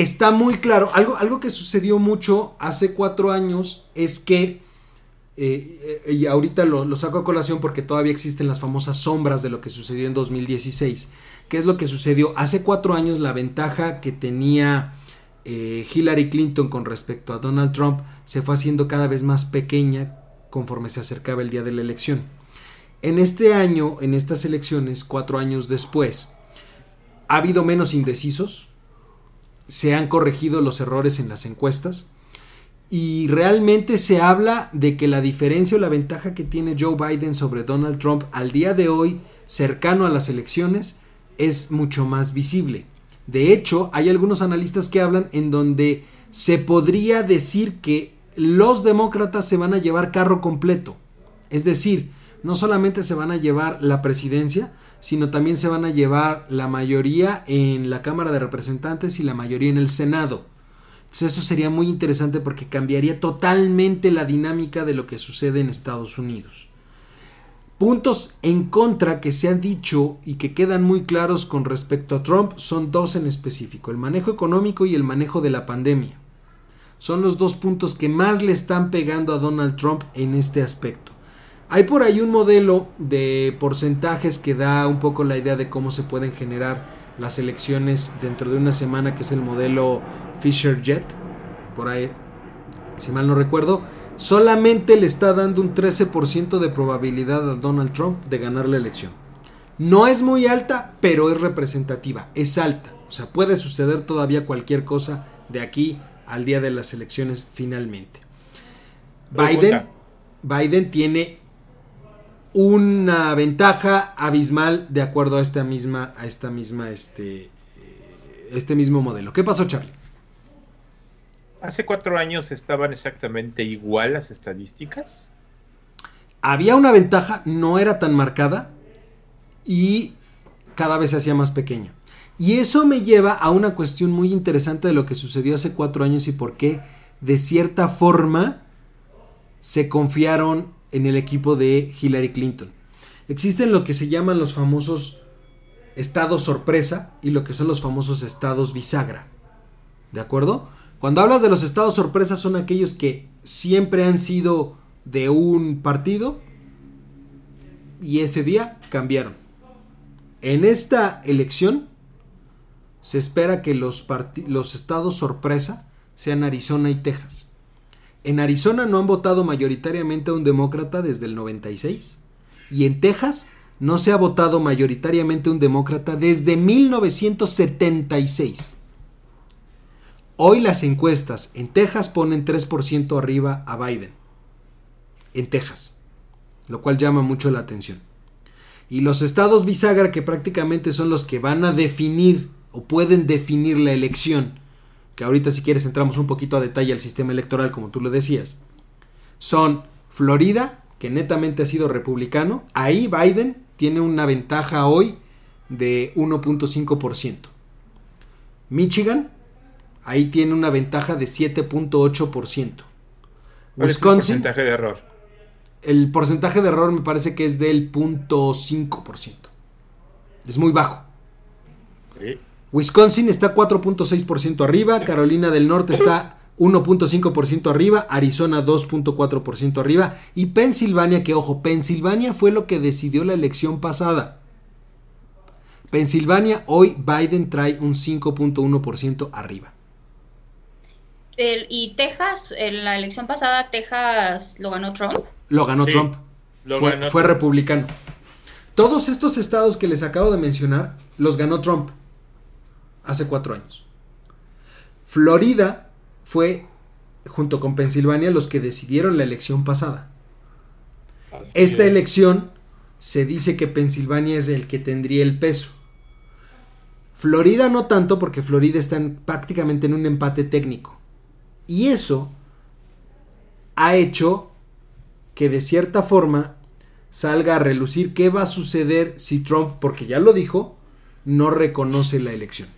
Está muy claro. Algo, algo que sucedió mucho hace cuatro años es que eh, y ahorita lo, saco a colación porque todavía existen las famosas sombras de lo que sucedió en 2016. ¿Qué es lo que sucedió? Hace cuatro años la ventaja que tenía eh, Hillary Clinton con respecto a Donald Trump se fue haciendo cada vez más pequeña conforme se acercaba el día de la elección. En este año, en estas elecciones, cuatro años después, ha habido menos indecisos, se han corregido los errores en las encuestas, y realmente se habla de que la diferencia o la ventaja que tiene Joe Biden sobre Donald Trump al día de hoy, cercano a las elecciones, es mucho más visible. De hecho, hay algunos analistas que hablan en donde se podría decir que los demócratas se van a llevar carro completo. Es decir, no solamente se van a llevar la presidencia, sino también se van a llevar la mayoría en la Cámara de Representantes y la mayoría en el Senado. Pues eso sería muy interesante porque cambiaría totalmente la dinámica de lo que sucede en Estados Unidos. Puntos en contra que se han dicho y que quedan muy claros con respecto a Trump son dos en específico, el manejo económico y el manejo de la pandemia. Son los dos puntos que más le están pegando a Donald Trump en este aspecto. Hay por ahí un modelo de porcentajes que da un poco la idea de cómo se pueden generar las elecciones dentro de una semana, que es el modelo Fisher Jet. Por ahí, si mal no recuerdo, solamente le está dando un 13% de probabilidad a Donald Trump de ganar la elección. No es muy alta, pero es representativa, es alta. O sea, puede suceder todavía cualquier cosa de aquí al día de las elecciones finalmente. Biden, Biden tiene una ventaja abismal de acuerdo a esta misma, a esta misma, este, este mismo modelo. ¿Qué pasó, Charlie? Hace cuatro años estaban exactamente igual las estadísticas. Había una ventaja, no era tan marcada y cada vez se hacía más pequeña. Y eso me lleva a una cuestión muy interesante de lo que sucedió hace cuatro años y por qué, de cierta forma, se confiaron en el equipo de Hillary Clinton. Existen lo que se llaman los famosos estados sorpresa y lo que son los famosos estados bisagra. ¿De acuerdo? Cuando hablas de los estados sorpresa son aquellos que siempre han sido de un partido y ese día cambiaron. En esta elección se espera que los, los estados sorpresa sean Arizona y Texas. En Arizona no han votado mayoritariamente a un demócrata desde el 96 y en Texas no se ha votado mayoritariamente a un demócrata desde 1976. Hoy las encuestas en Texas ponen 3% arriba a Biden. En Texas. Lo cual llama mucho la atención. Y los estados bisagra, que prácticamente son los que van a definir o pueden definir la elección, que ahorita si quieres entramos un poquito a detalle al sistema electoral como tú lo decías, son Florida, que netamente ha sido republicano, ahí Biden tiene una ventaja hoy de 1.5%. Michigan, Ahí tiene una ventaja de 7.8%. Wisconsin. el porcentaje de error? El porcentaje de error me parece que es del 0.5%. Es muy bajo. Wisconsin está 4.6% arriba, Carolina del Norte está 1.5% arriba, Arizona 2.4% arriba y Pensilvania, que ojo, Pensilvania fue lo que decidió la elección pasada. Pensilvania hoy Biden trae un 5.1% arriba y Texas, en la elección pasada, Texas lo ganó Trump. Lo ganó Trump. fue, republicano. Todos estos estados que les acabo de mencionar los ganó Trump hace cuatro años. Florida fue, junto con Pensilvania, los que decidieron la elección pasada. Esta elección se dice que Pensilvania es el que tendría el peso. Florida no tanto porque Florida está prácticamente en un empate técnico. Y eso ha hecho que de cierta forma salga a relucir qué va a suceder si Trump, porque ya lo dijo, no reconoce la elección.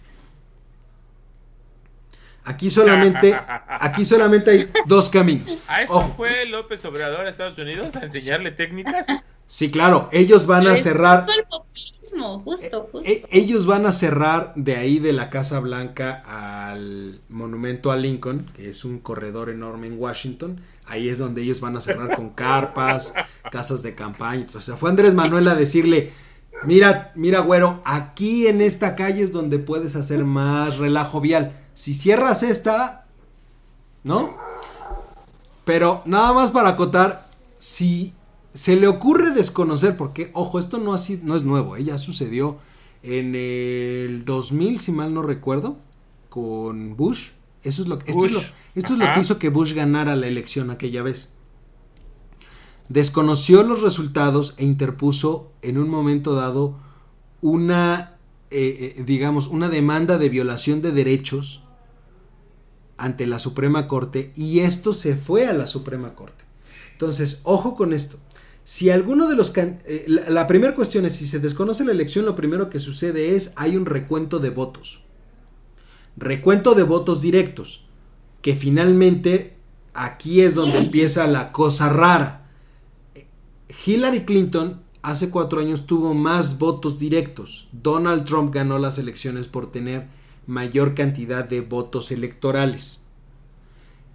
Aquí solamente, aquí solamente hay dos caminos. ¿A eso fue López Obrador a Estados Unidos a enseñarle técnicas? Sí, claro, ellos van a cerrar. El populismo, justo, justo. Eh, ellos van a cerrar de ahí de la Casa Blanca al monumento a Lincoln, que es un corredor enorme en Washington. Ahí es donde ellos van a cerrar con carpas, casas de campaña. O sea, fue Andrés Manuel a decirle, mira, mira, güero, aquí en esta calle es donde puedes hacer más relajo vial. Si cierras esta, ¿no? Pero nada más para acotar, si se le ocurre desconocer, porque, ojo, esto no, así, no es nuevo, ¿eh? ya sucedió en el 2000, si mal no recuerdo, con Bush. Eso es lo, esto, es lo, esto es lo que hizo que Bush ganara la elección aquella vez. Desconoció los resultados e interpuso en un momento dado una, eh, eh, digamos, una demanda de violación de derechos ante la Suprema Corte y esto se fue a la Suprema Corte. Entonces, ojo con esto. Si alguno de los... Eh, la, primera cuestión es, si se desconoce la elección, lo primero que sucede es, hay un recuento de votos. Recuento de votos directos. Que finalmente aquí es donde empieza la cosa rara. Hillary Clinton hace cuatro años tuvo más votos directos. Donald Trump ganó las elecciones por tener mayor cantidad de votos electorales.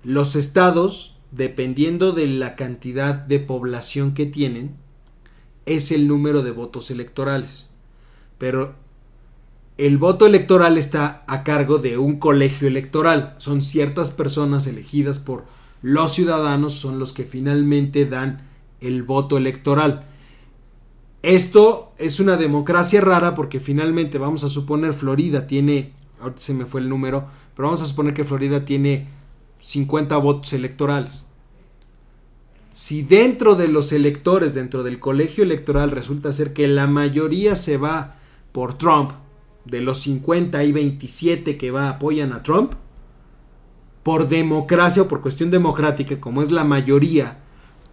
Los estados dependiendo de la cantidad de población que tienen, es el número de votos electorales. Pero el voto electoral está a cargo de un colegio electoral. Son ciertas personas elegidas por los ciudadanos, son los que finalmente dan el voto electoral. Esto es una democracia rara porque finalmente vamos a suponer Florida tiene, ahorita se me fue el número, pero vamos a suponer que Florida tiene 50 votos electorales. Si dentro de los electores, dentro del colegio electoral, resulta ser que la mayoría se va por Trump, de los 50 hay 27 que va apoyan a Trump, por democracia o por cuestión democrática, como es la mayoría,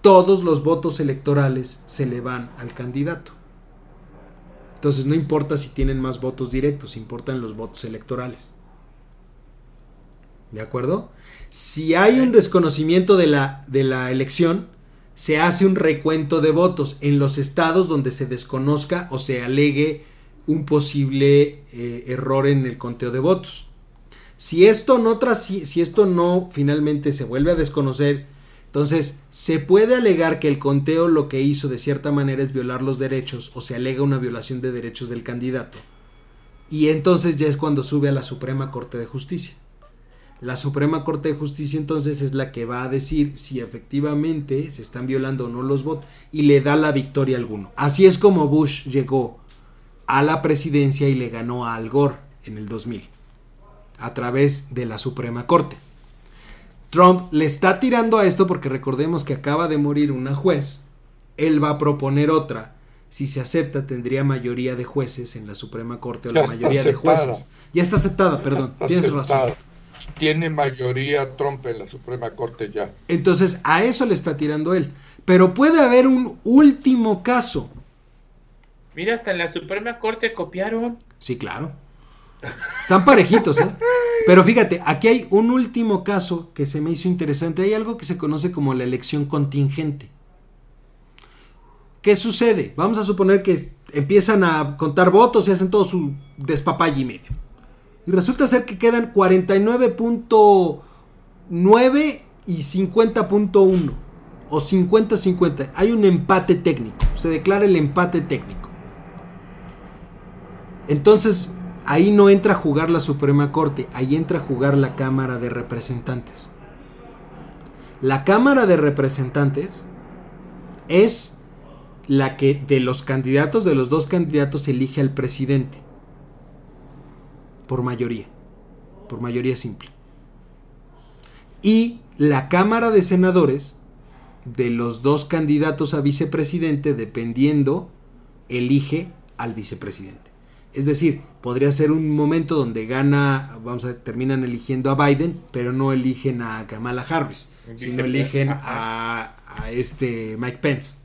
todos los votos electorales se le van al candidato. Entonces no importa si tienen más votos directos, importan los votos electorales. ¿De acuerdo? Si hay un desconocimiento de la, de la elección, se hace un recuento de votos en los estados donde se desconozca o se alegue un posible eh, error en el conteo de votos. Si esto no si esto no finalmente se vuelve a desconocer, entonces se puede alegar que el conteo lo que hizo de cierta manera es violar los derechos o se alega una violación de derechos del candidato. Y entonces ya es cuando sube a la Suprema Corte de Justicia. La Suprema Corte de Justicia entonces es la que va a decir si efectivamente se están violando o no los votos y le da la victoria a alguno. Así es como Bush llegó a la presidencia y le ganó a Al Gore en el 2000 a través de la Suprema Corte. Trump le está tirando a esto porque recordemos que acaba de morir una juez. Él va a proponer otra. Si se acepta, tendría mayoría de jueces en la Suprema Corte o la mayoría de jueces. Ya está aceptada, perdón. tienes razón tiene mayoría Trump en la Suprema Corte ya. Entonces, a eso le está tirando él. Pero puede haber un último caso. Mira, hasta en la Suprema Corte copiaron. Sí, claro. Están parejitos, ¿eh? Pero fíjate, aquí hay un último caso que se me hizo interesante. Hay algo que se conoce como la elección contingente. ¿Qué sucede? Vamos a suponer que empiezan a contar votos y hacen todo su despapay y medio. Y resulta ser que quedan 49.9 y 50.1. O 50-50. Hay un empate técnico. Se declara el empate técnico. Entonces, ahí no entra a jugar la Suprema Corte. Ahí entra a jugar la Cámara de Representantes. La Cámara de Representantes es la que de los candidatos, de los dos candidatos, elige al presidente por mayoría, por mayoría simple. Y la Cámara de Senadores, de los dos candidatos a vicepresidente, dependiendo, elige al vicepresidente. Es decir, podría ser un momento donde gana, vamos a terminan eligiendo a Biden, pero no eligen a Kamala Harris, sino eligen a, a este Mike Pence.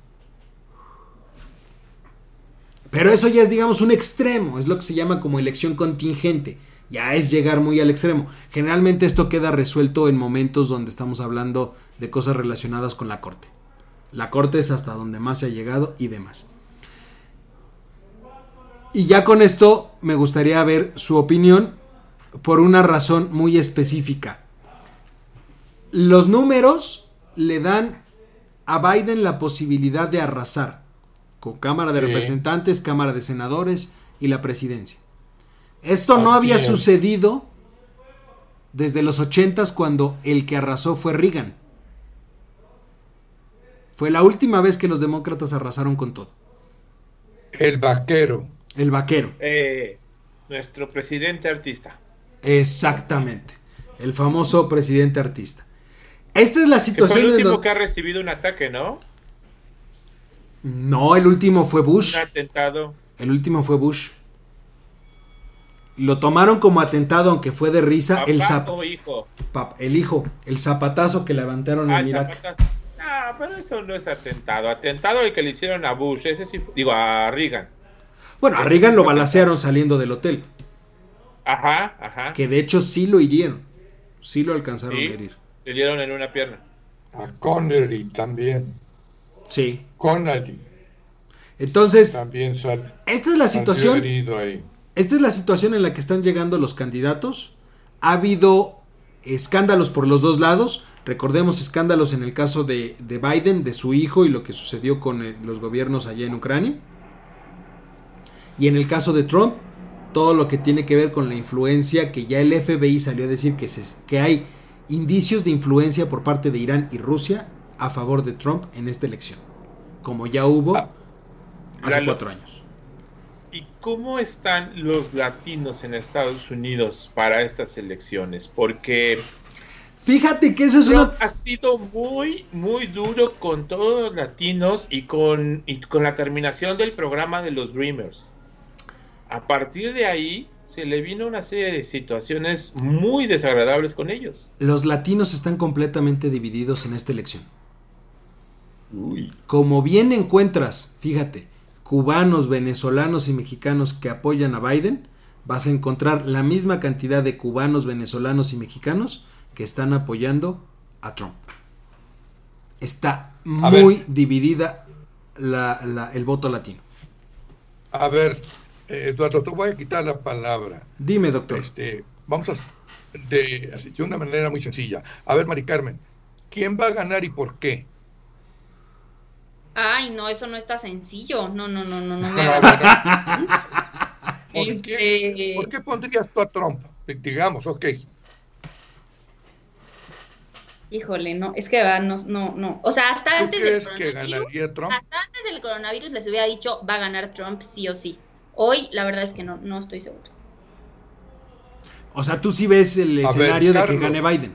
Pero eso ya es, digamos, un extremo, es lo que se llama como elección contingente. Ya es llegar muy al extremo. Generalmente esto queda resuelto en momentos donde estamos hablando de cosas relacionadas con la corte. La corte es hasta donde más se ha llegado y demás. Y ya con esto me gustaría ver su opinión por una razón muy específica. Los números le dan a Biden la posibilidad de arrasar con Cámara de Representantes, Cámara de Senadores y la presidencia. Esto no había sucedido desde los ochentas cuando el que arrasó fue Reagan. Fue la última vez que los demócratas arrasaron con todo. El vaquero. El vaquero. Eh, nuestro presidente artista. Exactamente. El famoso presidente artista. Esta es la situación. Fue el último que ha recibido un ataque, ¿no? No, el último fue Bush. Un atentado. El último fue Bush. Lo tomaron como atentado, aunque fue de risa. el hijo? el hijo, el zapatazo que levantaron en Irak. Ah, pero eso no es atentado. Atentado el que le hicieron a Bush, ese sí, digo, a Reagan. Bueno, a Reagan lo balacearon saliendo del hotel. Ajá, ajá. Que de hecho sí lo hirieron. Sí lo alcanzaron a herir. Le dieron en una pierna. A Connery también. Sí. Connery. Entonces, también sal, esta es la situación. Esta es la situación en la que están llegando los candidatos. Ha habido escándalos por los dos lados. Recordemos escándalos en el caso de, Biden, de su hijo y lo que sucedió con eh, los gobiernos allá en Ucrania. Y en el caso de Trump, todo lo que tiene que ver con la influencia, que ya el FBI salió a decir que, se, que hay indicios de influencia por parte de Irán y Rusia a favor de Trump en esta elección, como ya hubo ah, hace cuatro años. ¿Y cómo están los latinos en Estados Unidos para estas elecciones? Porque Fíjate que eso es una... Ha sido muy, muy duro con todos los latinos y con, y con la terminación del programa de los Dreamers. A partir de ahí se le vino una serie de situaciones muy desagradables con ellos. Los latinos están completamente divididos en esta elección. Como bien encuentras, fíjate, cubanos, venezolanos y mexicanos que apoyan a Biden, vas a encontrar la misma cantidad de cubanos, venezolanos y mexicanos que están apoyando a Trump. Está muy dividida el voto latino. A ver, Eduardo, te voy a quitar la palabra. Dime, doctor. Este, vamos a de, de una manera muy sencilla. A ver, Mari Carmen, ¿quién va a ganar y por qué? Ay, no, eso no está sencillo. No, no, no, no, no. Me ¿Por, qué, este, ¿Por qué pondrías tú a Trump? Digamos, ok. Híjole, no, es que va, no, no, no. O sea, hasta antes del que ganaría Trump? Hasta antes del coronavirus les hubiera dicho va a ganar Trump sí o sí. Hoy, la verdad es que no, no estoy seguro. O sea, tú sí ves el escenario de que gane Biden.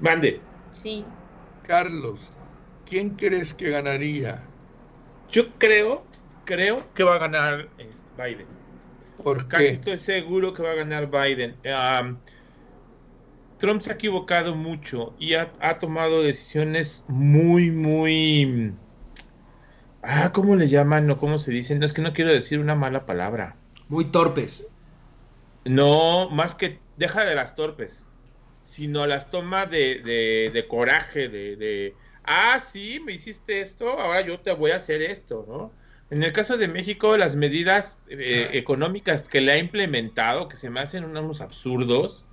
Mande. Sí. Carlos, ¿quién crees que ganaría? Yo creo, creo que va a ganar este, Biden. ¿Por qué? estoy seguro que va a ganar Biden. Trump se ha equivocado mucho y ha, tomado decisiones muy, muy... Ah, ¿cómo le llaman o cómo se dicen? No, es que no quiero decir una mala palabra. Muy torpes. No, más que deja de las torpes, sino las toma de, de, coraje, de, de, ah, sí, me hiciste esto, ahora yo te voy a hacer esto, ¿no? En el caso de México, las medidas eh, económicas que le ha implementado, que se me hacen unos absurdos,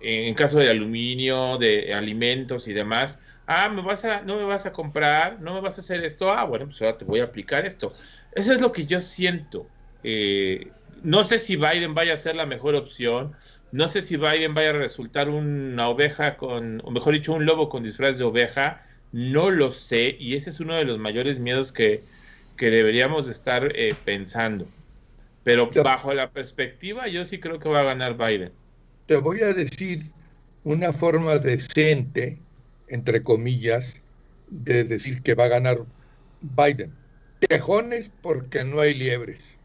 en caso de aluminio, de alimentos y demás, ah, me vas a, no me vas a comprar, no me vas a hacer esto, ah, bueno, pues ahora te voy a aplicar esto. Eso es lo que yo siento. Eh, no sé si Biden vaya a ser la mejor opción, no sé si Biden vaya a resultar una oveja con, o mejor dicho, un lobo con disfraz de oveja, no lo sé, y ese es uno de los mayores miedos que, que deberíamos estar eh, pensando. Pero bajo la perspectiva, yo sí creo que va a ganar Biden te voy a decir una forma decente, entre comillas, de decir que va a ganar Biden. Tejones porque no hay liebres.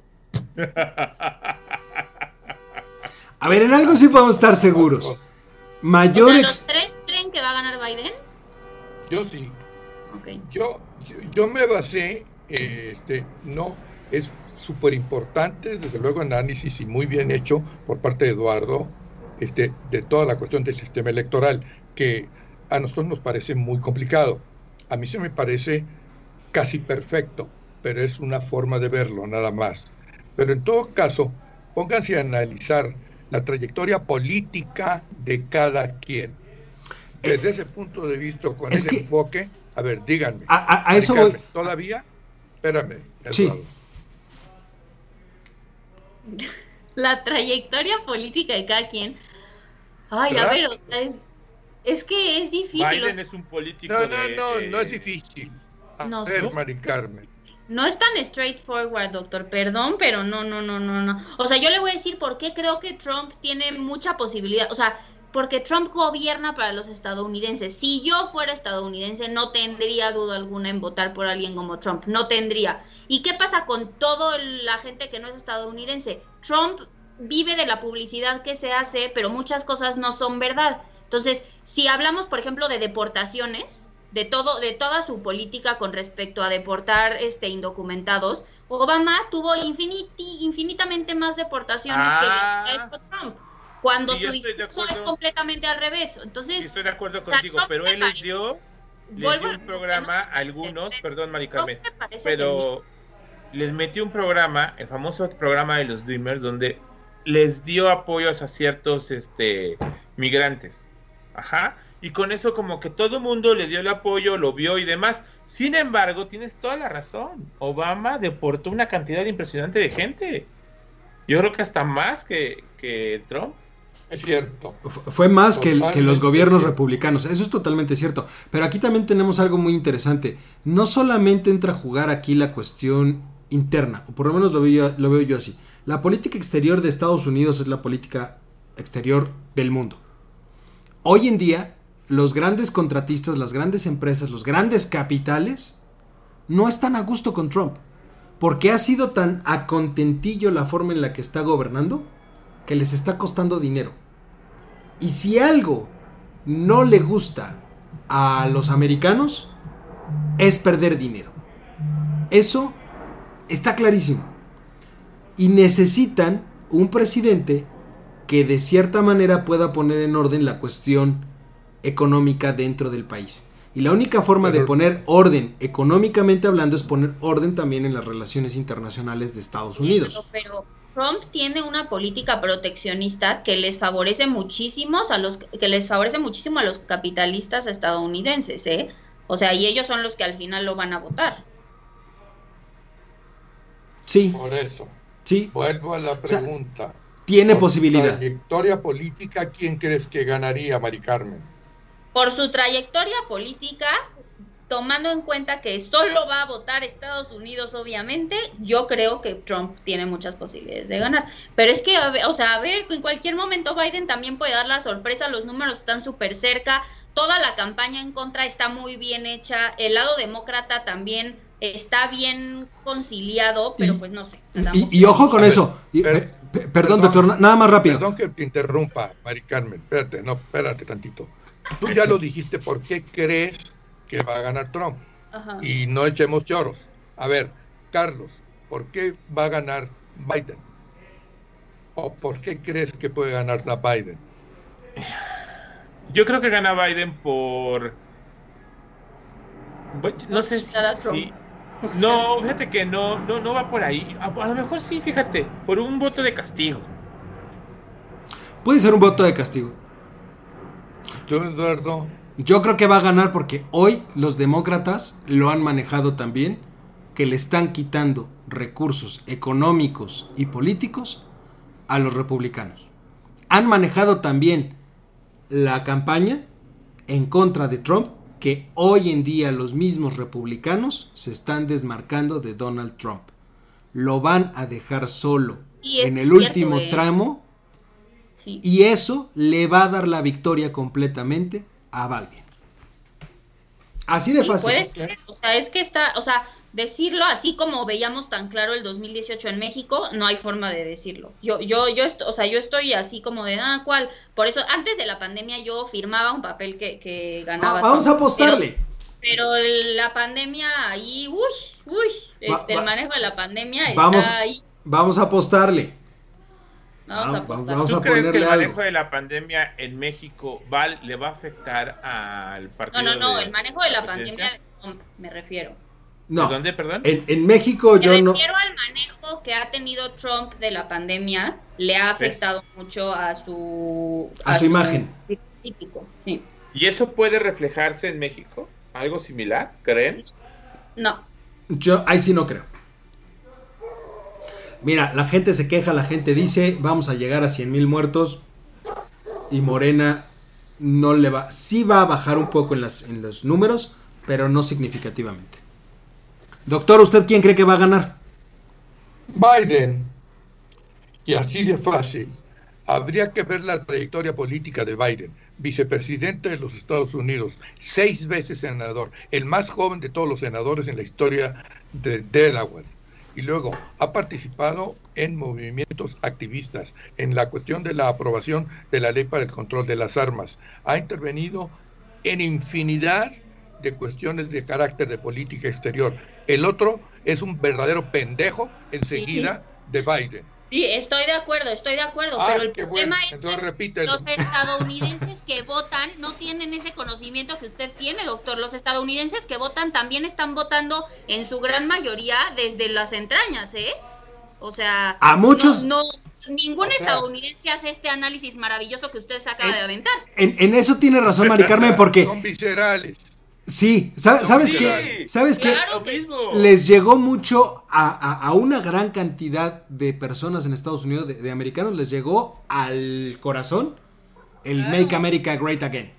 A ver, en algo sí podemos estar seguros. Mayor ¿Los tres creen que va a ganar Biden? Yo sí. Yo, yo, me basé, este, no, es súper importante, desde luego análisis y muy bien hecho por parte de Eduardo, este, de toda la cuestión del sistema electoral, que a nosotros nos parece muy complicado. A mí se me parece casi perfecto, pero es una forma de verlo, nada más. Pero en todo caso, pónganse a analizar la trayectoria política de cada quien. Desde ese punto de vista, con ese enfoque, a ver, díganme. A, eso voy. ¿Todavía? Espérame. Sí. La trayectoria política de cada quien Ay, a ver, es, es que es difícil. Biden es un político. No, no, no, no es difícil. A no, ver, Mari Carmen. No es tan straightforward, doctor, perdón, pero no, no, no, no, no. O sea, yo le voy a decir por qué creo que Trump tiene mucha posibilidad. O sea, porque Trump gobierna para los estadounidenses. Si yo fuera estadounidense, no tendría duda alguna en votar por alguien como Trump. No tendría. ¿Y qué pasa con toda la gente que no es estadounidense? Trump vive de la publicidad que se hace, pero muchas cosas no son verdad. Entonces, si hablamos, por ejemplo, de deportaciones, de todo, de toda su política con respecto a deportar este indocumentados, Obama tuvo infinitamente más deportaciones que ah. ha hecho Trump. Cuando su discurso es completamente al revés. Entonces, estoy de acuerdo contigo, pero él les dio, un programa a algunos, perdón, Maricarmen, pero les metió un programa, el famoso programa de los Dreamers, donde les dio apoyos a ciertos este, migrantes. Ajá. y con eso como que todo el mundo le dio el apoyo, lo vio y demás. Sin embargo, tienes toda la razón. Obama deportó una cantidad impresionante de gente. Yo creo que hasta más que, que Trump. Es cierto. Fue más que, que, los gobiernos republicanos, eso es totalmente cierto. Pero aquí también tenemos algo muy interesante. No solamente entra a jugar aquí la cuestión interna, o por lo menos lo veo, lo veo yo así. La política exterior de Estados Unidos es la política exterior del mundo. Hoy en día, los grandes contratistas, las grandes empresas, los grandes capitales, no están a gusto con Trump. Porque ha sido tan a contentillo la forma en la que está gobernando que les está costando dinero. Y si algo no le gusta a los americanos, es perder dinero. Eso está clarísimo. Y necesitan un presidente que de cierta manera pueda poner en orden la cuestión económica dentro del país. Y la única forma de poner orden económicamente hablando es poner orden también en las relaciones internacionales de Estados Unidos. pero Trump tiene una política proteccionista que les favorece muchísimos a los que les favorece muchísimo a los capitalistas estadounidenses, ¿eh? O sea, y ellos son los que al final lo van a votar. Sí. Por eso. Sí. Vuelvo a la pregunta. Tiene posibilidad. Trayectoria política, ¿quién crees que ganaría, Mari Carmen? Por su trayectoria política, tomando en cuenta que solo va a votar Estados Unidos, obviamente, yo creo que Trump tiene muchas posibilidades de ganar. Pero es que, o sea, a ver, en cualquier momento Biden también puede dar la sorpresa, los números están súper cerca, toda la campaña en contra está muy bien hecha, el lado demócrata también está bien conciliado, pero pues no sé. Y, ojo con eso. Perdón, doctor, nada más rápido. Perdón que te interrumpa, Mari Carmen. Espérate, no, espérate tantito. Tú ya lo dijiste, ¿por qué crees que va a ganar Trump. Y no echemos lloros. A ver, Carlos, ¿por qué va a ganar Biden? ¿O por qué crees que puede ganar la Biden? Yo creo que gana Biden por... No sé si... No, fíjate que no, no, no va por ahí. A, a, lo mejor sí, fíjate, por un voto de castigo. Puede ser un voto de castigo. Yo, Eduardo, yo creo que va a ganar porque hoy los demócratas lo han manejado también, que le están quitando recursos económicos y políticos a los republicanos. Han manejado también la campaña en contra de Trump, que hoy en día los mismos republicanos se están desmarcando de Donald Trump. Lo van a dejar solo en el último ¿eh? tramo y eso le va a dar la victoria completamente a Biden. Así de fácil. o sea, es que está, o sea, decirlo así como veíamos tan claro el 2018 en México, no hay forma de decirlo. Yo, yo, yo, o sea, yo estoy así como de, ah, ¿cuál? Por eso, antes de la pandemia yo firmaba un papel que, que ganaba. Ah, vamos a apostarle. Pero, la pandemia ahí, uy, uy, este, el manejo de la pandemia está ahí. Vamos a apostarle. Vamos, a, vamos ¿Tú crees que el manejo de la pandemia en México le va a afectar al partido? No, no, no, el manejo de la pandemia me refiero. No. ¿Dónde, perdón? En, México yo no. Me refiero al manejo que ha tenido Trump de la pandemia, le ha afectado mucho a su. A, su, imagen. sí. ¿Y eso puede reflejarse en México? ¿Algo similar? ¿Creen? No. Yo ahí sí no creo. Mira, la gente se queja, la gente dice, vamos a llegar a 100 mil muertos y Morena no le va, sí va a bajar un poco en, las, en los números, pero no significativamente. Doctor, ¿usted quién cree que va a ganar? Biden. Y así de fácil. Habría que ver la trayectoria política de Biden, vicepresidente de los Estados Unidos, seis veces senador, el más joven de todos los senadores en la historia de Delaware y luego ha participado en movimientos activistas, en la cuestión de la aprobación de la ley para el control de las armas, ha intervenido en infinidad de cuestiones de carácter de política exterior. El otro es un verdadero pendejo enseguida de Biden. Sí, estoy de acuerdo, estoy de acuerdo, ah, pero el problema es que los estadounidenses que votan no tienen ese conocimiento que usted tiene, doctor. Los estadounidenses que votan también están votando en su gran mayoría desde las entrañas, ¿eh? O sea, a muchos no, ningún estadounidense hace este análisis maravilloso que usted se acaba de aventar. En, eso tiene razón, Mari Carmen, porque... Son viscerales. Sí, ¿sabes, qué? ¿Sabes qué? Les llegó mucho a, una gran cantidad de personas en Estados Unidos, de, americanos, les llegó al corazón el Make America Great Again.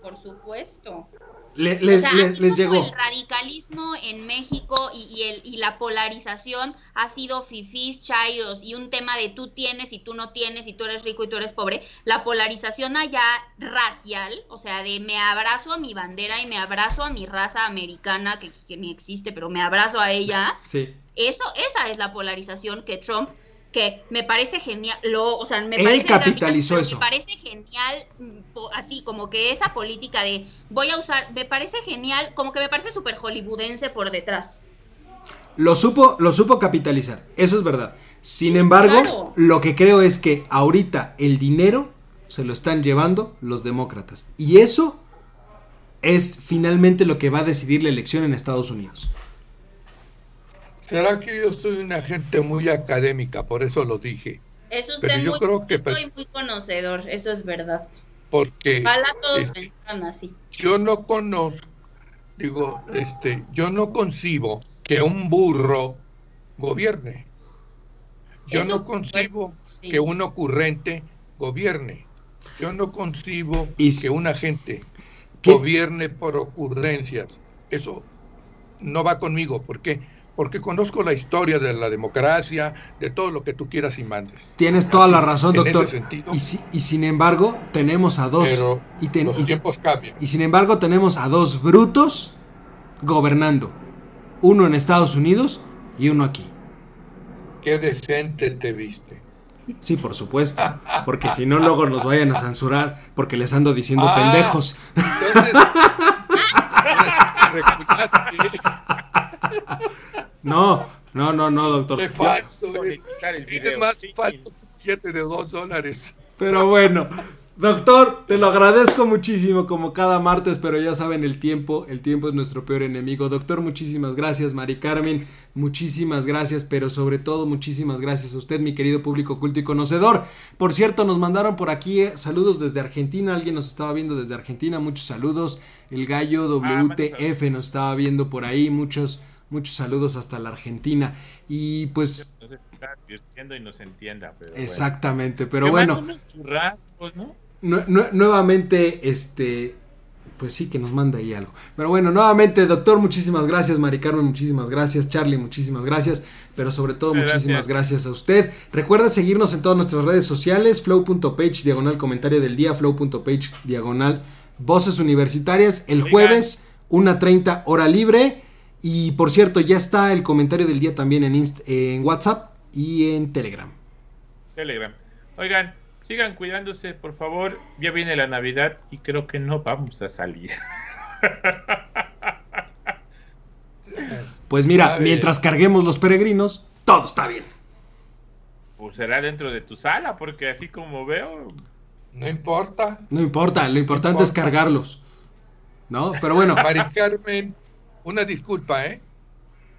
Por supuesto les, llegó. El radicalismo en México y, el, y la polarización ha sido fifís, chairos y un tema de tú tienes y tú no tienes y tú eres rico y tú eres pobre. La polarización allá racial, o sea, de me abrazo a mi bandera y me abrazo a mi raza americana que, que ni existe, pero me abrazo a ella. Sí. Eso, esa es la polarización que Trump que me parece genial, lo, o sea, me Él parece capitalizó eso. Me parece genial, mm, así como que esa política de voy a usar, me parece genial, como que me parece súper hollywoodense por detrás. Lo supo, lo supo capitalizar, eso es verdad. Sin embargo, lo que creo es que ahorita el dinero se lo están llevando los demócratas. Y eso es finalmente lo que va a decidir la elección en Estados Unidos. Será que yo soy una gente muy académica, por eso lo dije. Eso usted yo muy, creo que soy muy conocedor, eso es verdad. Porque todos este, así. Yo no conozco, digo, este, yo no concibo que un burro gobierne. Yo no concibo que un ocurrente gobierne. Yo no concibo que una gente gobierne por ocurrencias. Eso no va conmigo. ¿Por qué? Porque conozco la historia de la democracia, de todo lo que tú quieras y mandes. Tienes toda la razón, doctor. y, sin embargo, tenemos a dos. y los tiempos cambian. Y sin embargo, tenemos a dos brutos gobernando. Uno en Estados Unidos y uno aquí. Qué decente te viste. Sí, por supuesto. Porque si no, luego nos vayan a censurar porque les ando diciendo ah, pendejos. No, no, no, no, doctor. Es falso, Es más falso que de dos dólares. Pero bueno, doctor, te lo agradezco muchísimo como cada martes, pero ya saben el tiempo, el tiempo es nuestro peor enemigo. Doctor, muchísimas gracias, Mari Carmen, muchísimas gracias, pero sobre todo muchísimas gracias a usted, mi querido público culto y conocedor. Por cierto, nos mandaron por aquí eh, saludos desde Argentina, alguien nos estaba viendo desde Argentina, muchos saludos. El gallo ah, WTF nos estaba viendo por ahí, muchos Muchos saludos hasta la Argentina. Y pues. y nos entienda. exactamente, pero bueno. Nuevamente, este. Pues sí, que nos manda ahí algo. Pero bueno, nuevamente, doctor, muchísimas gracias. Mari Carmen, muchísimas gracias. Charlie, muchísimas gracias. Pero sobre todo, muchísimas gracias a usted. Recuerda seguirnos en todas nuestras redes sociales: flow.page, diagonal comentario del día, flow.page, diagonal voces universitarias. El jueves, 1.30 hora libre. Y por cierto, ya está el comentario del día también en, en WhatsApp y en Telegram. Telegram. Oigan, sigan cuidándose, por favor. Ya viene la Navidad y creo que no vamos a salir. Pues mira, mientras carguemos los peregrinos, todo está bien. Pues será dentro de tu sala, porque así como veo. No importa. No importa, lo importante es cargarlos. ¿No? Pero bueno. Mari Carmen, una disculpa, ¿eh?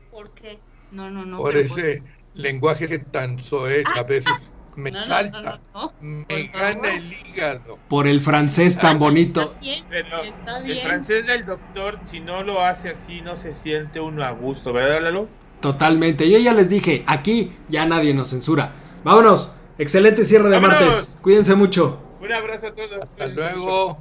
¿Por qué? No, no, no. Por ese lenguaje que tan soez a veces me salta, me gana el hígado. Por el francés tan bonito. Pero el francés del doctor, si no lo hace así, no se siente uno a gusto, ¿verdad, Lalo? Totalmente. Yo ya les dije, aquí ya nadie nos censura. Vámonos. Excelente cierre de martes. Cuídense mucho. Un abrazo a todos. Hasta luego.